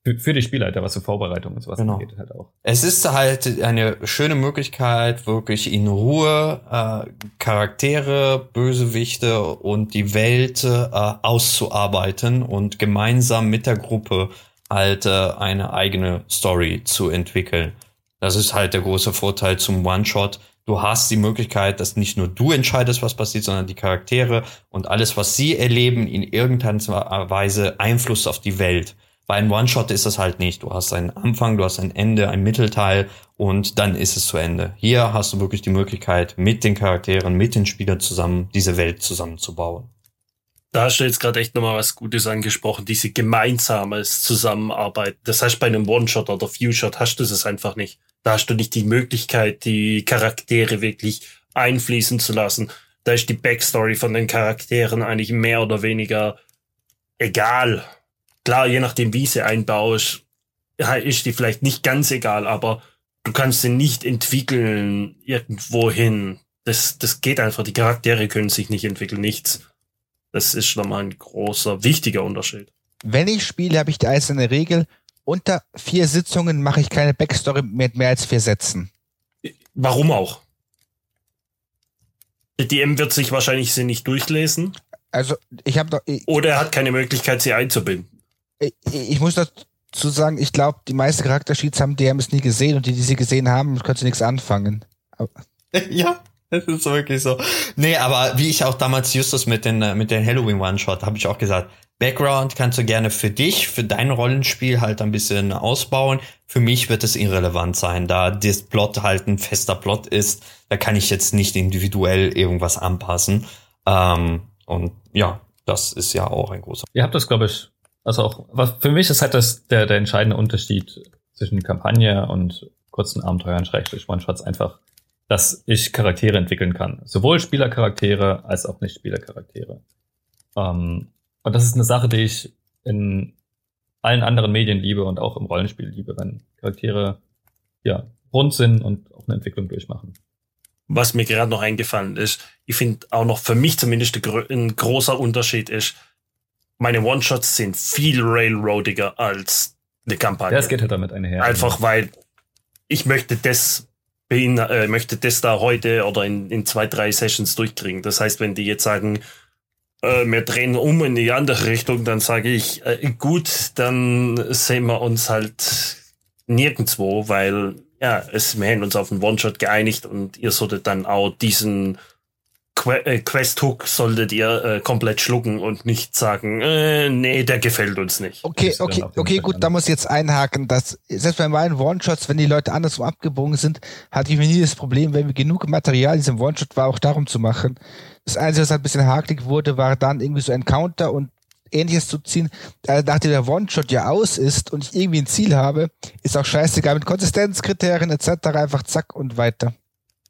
für, für die Spielleiter, was für Vorbereitung und sowas genau. angeht, halt auch. Es ist halt eine schöne Möglichkeit, wirklich in Ruhe äh, Charaktere, Bösewichte und die Welt äh, auszuarbeiten und gemeinsam mit der Gruppe halt äh, eine eigene Story zu entwickeln. Das ist halt der große Vorteil zum One-Shot. Du hast die Möglichkeit, dass nicht nur du entscheidest, was passiert, sondern die Charaktere und alles, was sie erleben, in irgendeiner Weise Einfluss auf die Welt. Bei einem One-Shot ist das halt nicht. Du hast einen Anfang, du hast ein Ende, ein Mittelteil und dann ist es zu Ende. Hier hast du wirklich die Möglichkeit, mit den Charakteren, mit den Spielern zusammen diese Welt zusammenzubauen. Da hast du jetzt gerade echt nochmal was Gutes angesprochen, diese gemeinsames Zusammenarbeit. Das heißt, bei einem One-Shot oder Few-Shot hast du das einfach nicht. Da hast du nicht die Möglichkeit, die Charaktere wirklich einfließen zu lassen. Da ist die Backstory von den Charakteren eigentlich mehr oder weniger egal. Klar, je nachdem, wie sie einbaust, ist die vielleicht nicht ganz egal, aber du kannst sie nicht entwickeln irgendwohin. Das, das geht einfach. Die Charaktere können sich nicht entwickeln, nichts. Das ist schon mal ein großer, wichtiger Unterschied. Wenn ich spiele, habe ich die einzelne Regel. Unter vier Sitzungen mache ich keine Backstory mit mehr als vier Sätzen. Warum auch? Der DM wird sich wahrscheinlich sie nicht durchlesen. Also, ich habe doch. Oder er hat keine Möglichkeit, sie einzubinden. Ich, ich muss dazu sagen, ich glaube, die meisten Charaktersheets haben DMs nie gesehen und die, die sie gesehen haben, können sie nichts anfangen. Aber ja. Das ist wirklich so. Nee, aber wie ich auch damals Justus mit den, äh, mit den Halloween One-Shot, habe ich auch gesagt, Background kannst du gerne für dich, für dein Rollenspiel halt ein bisschen ausbauen. Für mich wird es irrelevant sein, da das Plot halt ein fester Plot ist. Da kann ich jetzt nicht individuell irgendwas anpassen. Ähm, und ja, das ist ja auch ein großer. Ihr habt das, glaube ich, also auch, was für mich ist halt das der, der entscheidende Unterschied zwischen Kampagne und kurzen Abenteuern, Schrägstrich One-Shots einfach dass ich Charaktere entwickeln kann. Sowohl Spielercharaktere als auch Nicht-Spielercharaktere. Ähm, und das ist eine Sache, die ich in allen anderen Medien liebe und auch im Rollenspiel liebe, wenn Charaktere ja rund sind und auch eine Entwicklung durchmachen. Was mir gerade noch eingefallen ist, ich finde auch noch für mich zumindest ein großer Unterschied ist, meine One-Shots sind viel railroadiger als eine Kampagne. Ja, es geht halt damit einher. Einfach weil ich möchte das äh, möchte das da heute oder in, in zwei, drei Sessions durchkriegen. Das heißt, wenn die jetzt sagen, äh, wir drehen um in die andere Richtung, dann sage ich, äh, gut, dann sehen wir uns halt nirgendwo, weil ja, es, wir haben uns auf einen One-Shot geeinigt und ihr solltet dann auch diesen äh, Quest-Hook solltet ihr äh, komplett schlucken und nicht sagen, äh, nee, der gefällt uns nicht. Okay, okay, okay, gut, da muss ich jetzt einhaken, dass selbst bei meinen One-Shots, wenn die Leute andersrum abgebogen sind, hatte ich mir nie das Problem, wenn wir genug Material in diesem One-Shot war, auch darum zu machen. Das Einzige, was halt ein bisschen hakelig wurde, war dann irgendwie so Encounter und ähnliches zu ziehen. Nachdem der One-Shot ja aus ist und ich irgendwie ein Ziel habe, ist auch scheißegal mit Konsistenzkriterien etc. einfach zack und weiter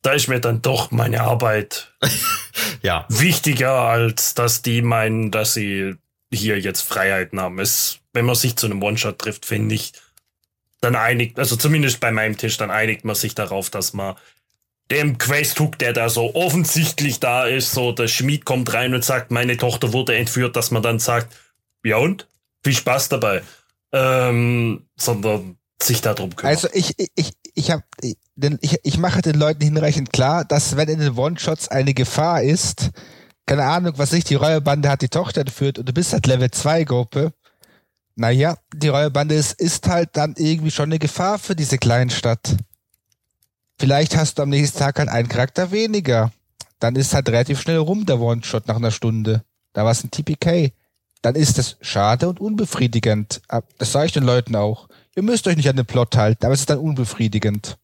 da ist mir dann doch meine Arbeit ja. wichtiger, als dass die meinen, dass sie hier jetzt Freiheiten haben. Es, wenn man sich zu einem One-Shot trifft, finde ich, dann einigt, also zumindest bei meinem Tisch, dann einigt man sich darauf, dass man dem Questhook, der da so offensichtlich da ist, so der Schmied kommt rein und sagt, meine Tochter wurde entführt, dass man dann sagt, ja und? Viel Spaß dabei. Ähm, sondern sich darum kümmert. Also ich, ich, ich habe denn ich, ich mache den Leuten hinreichend klar, dass wenn in den One-Shots eine Gefahr ist, keine Ahnung, was ich, die Räuberbande hat die Tochter geführt und du bist halt Level 2 Gruppe, naja, die Räuberbande ist, ist halt dann irgendwie schon eine Gefahr für diese Kleinstadt. Vielleicht hast du am nächsten Tag halt einen Charakter weniger. Dann ist halt relativ schnell rum der One-Shot nach einer Stunde. Da war es ein TPK. Dann ist das schade und unbefriedigend. Das sage ich den Leuten auch. Ihr müsst euch nicht an den Plot halten, aber es ist dann unbefriedigend.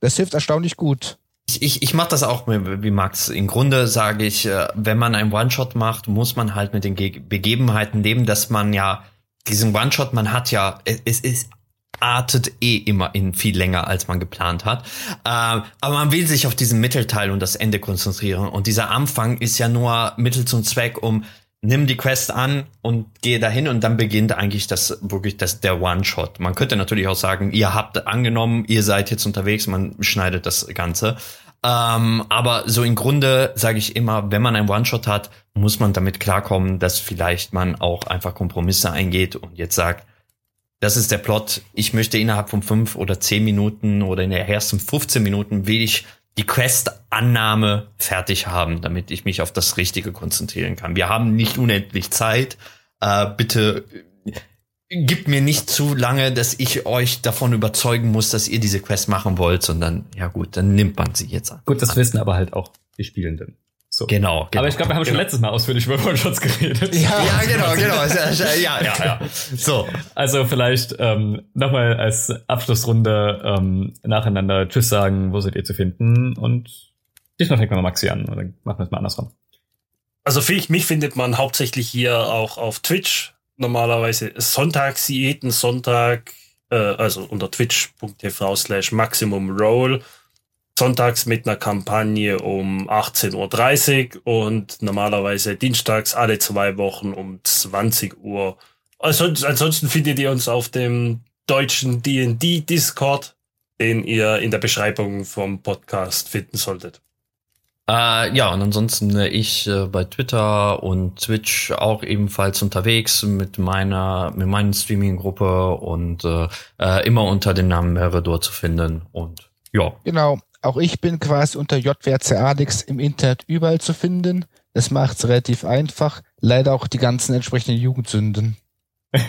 Das hilft erstaunlich gut. Ich, ich, ich mache das auch wie Max. Im Grunde sage ich, äh, wenn man einen One-Shot macht, muss man halt mit den Ge Begebenheiten leben, dass man ja diesen One-Shot, man hat ja, es ist artet eh immer in viel länger, als man geplant hat. Äh, aber man will sich auf diesen Mittelteil und das Ende konzentrieren. Und dieser Anfang ist ja nur Mittel zum Zweck, um nimm die Quest an und gehe dahin und dann beginnt eigentlich das wirklich das der One-Shot. Man könnte natürlich auch sagen, ihr habt angenommen, ihr seid jetzt unterwegs, man schneidet das Ganze. Ähm, aber so im Grunde sage ich immer, wenn man einen One-Shot hat, muss man damit klarkommen, dass vielleicht man auch einfach Kompromisse eingeht und jetzt sagt, das ist der Plot. Ich möchte innerhalb von fünf oder zehn Minuten oder in der ersten 15 Minuten will ich die Quest-Annahme fertig haben, damit ich mich auf das Richtige konzentrieren kann. Wir haben nicht unendlich Zeit. Äh, bitte äh, gibt mir nicht zu lange, dass ich euch davon überzeugen muss, dass ihr diese Quest machen wollt, sondern ja gut, dann nimmt man sie jetzt an. Gut, das wissen aber halt auch die Spielenden. So. Genau, genau. Aber ich glaube, wir haben genau. schon letztes Mal ausführlich über One-Shots geredet. Ja, ja genau, genau. ja, ja, ja. So. Also vielleicht ähm, nochmal als Abschlussrunde ähm, nacheinander Tschüss sagen, wo seid ihr zu finden und diesmal fängt man mal Maxi an oder machen wir es mal andersrum. Also mich findet man hauptsächlich hier auch auf Twitch normalerweise sonntags, jeden Sonntag, äh, also unter twitch.tv slash maximum roll sonntags mit einer Kampagne um 18.30 Uhr und normalerweise dienstags alle zwei Wochen um 20 Uhr. Also, ansonsten findet ihr uns auf dem deutschen D&D Discord, den ihr in der Beschreibung vom Podcast finden solltet. Äh, ja, und ansonsten äh, ich äh, bei Twitter und Twitch auch ebenfalls unterwegs mit meiner, mit meinen Streaming-Gruppe und äh, äh, immer unter dem Namen Meredor zu finden. Und ja. Genau. Auch ich bin quasi unter JWRC Alex im Internet überall zu finden. Das macht's relativ einfach. Leider auch die ganzen entsprechenden Jugendsünden.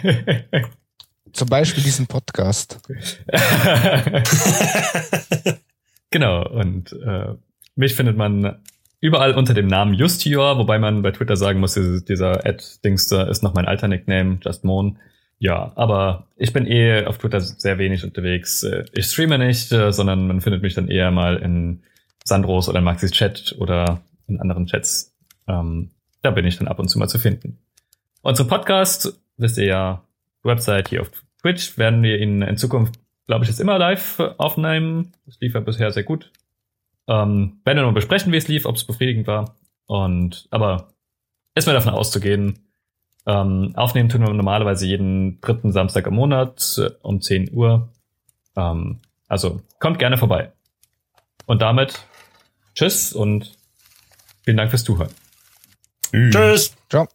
Zum Beispiel diesen Podcast. genau, und äh, mich findet man überall unter dem Namen Justior, wobei man bei Twitter sagen muss, dieser Ad-Dings ist noch mein alter Nickname, Just Moon. Ja, aber ich bin eh auf Twitter sehr wenig unterwegs. Ich streame nicht, äh, sondern man findet mich dann eher mal in Sandros oder Maxis Chat oder in anderen Chats. Ähm, da bin ich dann ab und zu mal zu finden. Unsere Podcast, wisst ihr ja, Website hier auf Twitch, werden wir in, in Zukunft, glaube ich, jetzt immer live aufnehmen. Das lief ja bisher sehr gut. Ähm, werden wir noch besprechen, wie es lief, ob es befriedigend war. Und aber ist mir davon auszugehen, ähm, aufnehmen tun wir normalerweise jeden dritten Samstag im Monat äh, um 10 Uhr. Ähm, also kommt gerne vorbei. Und damit tschüss und vielen Dank fürs Zuhören. Tschüss. Ciao.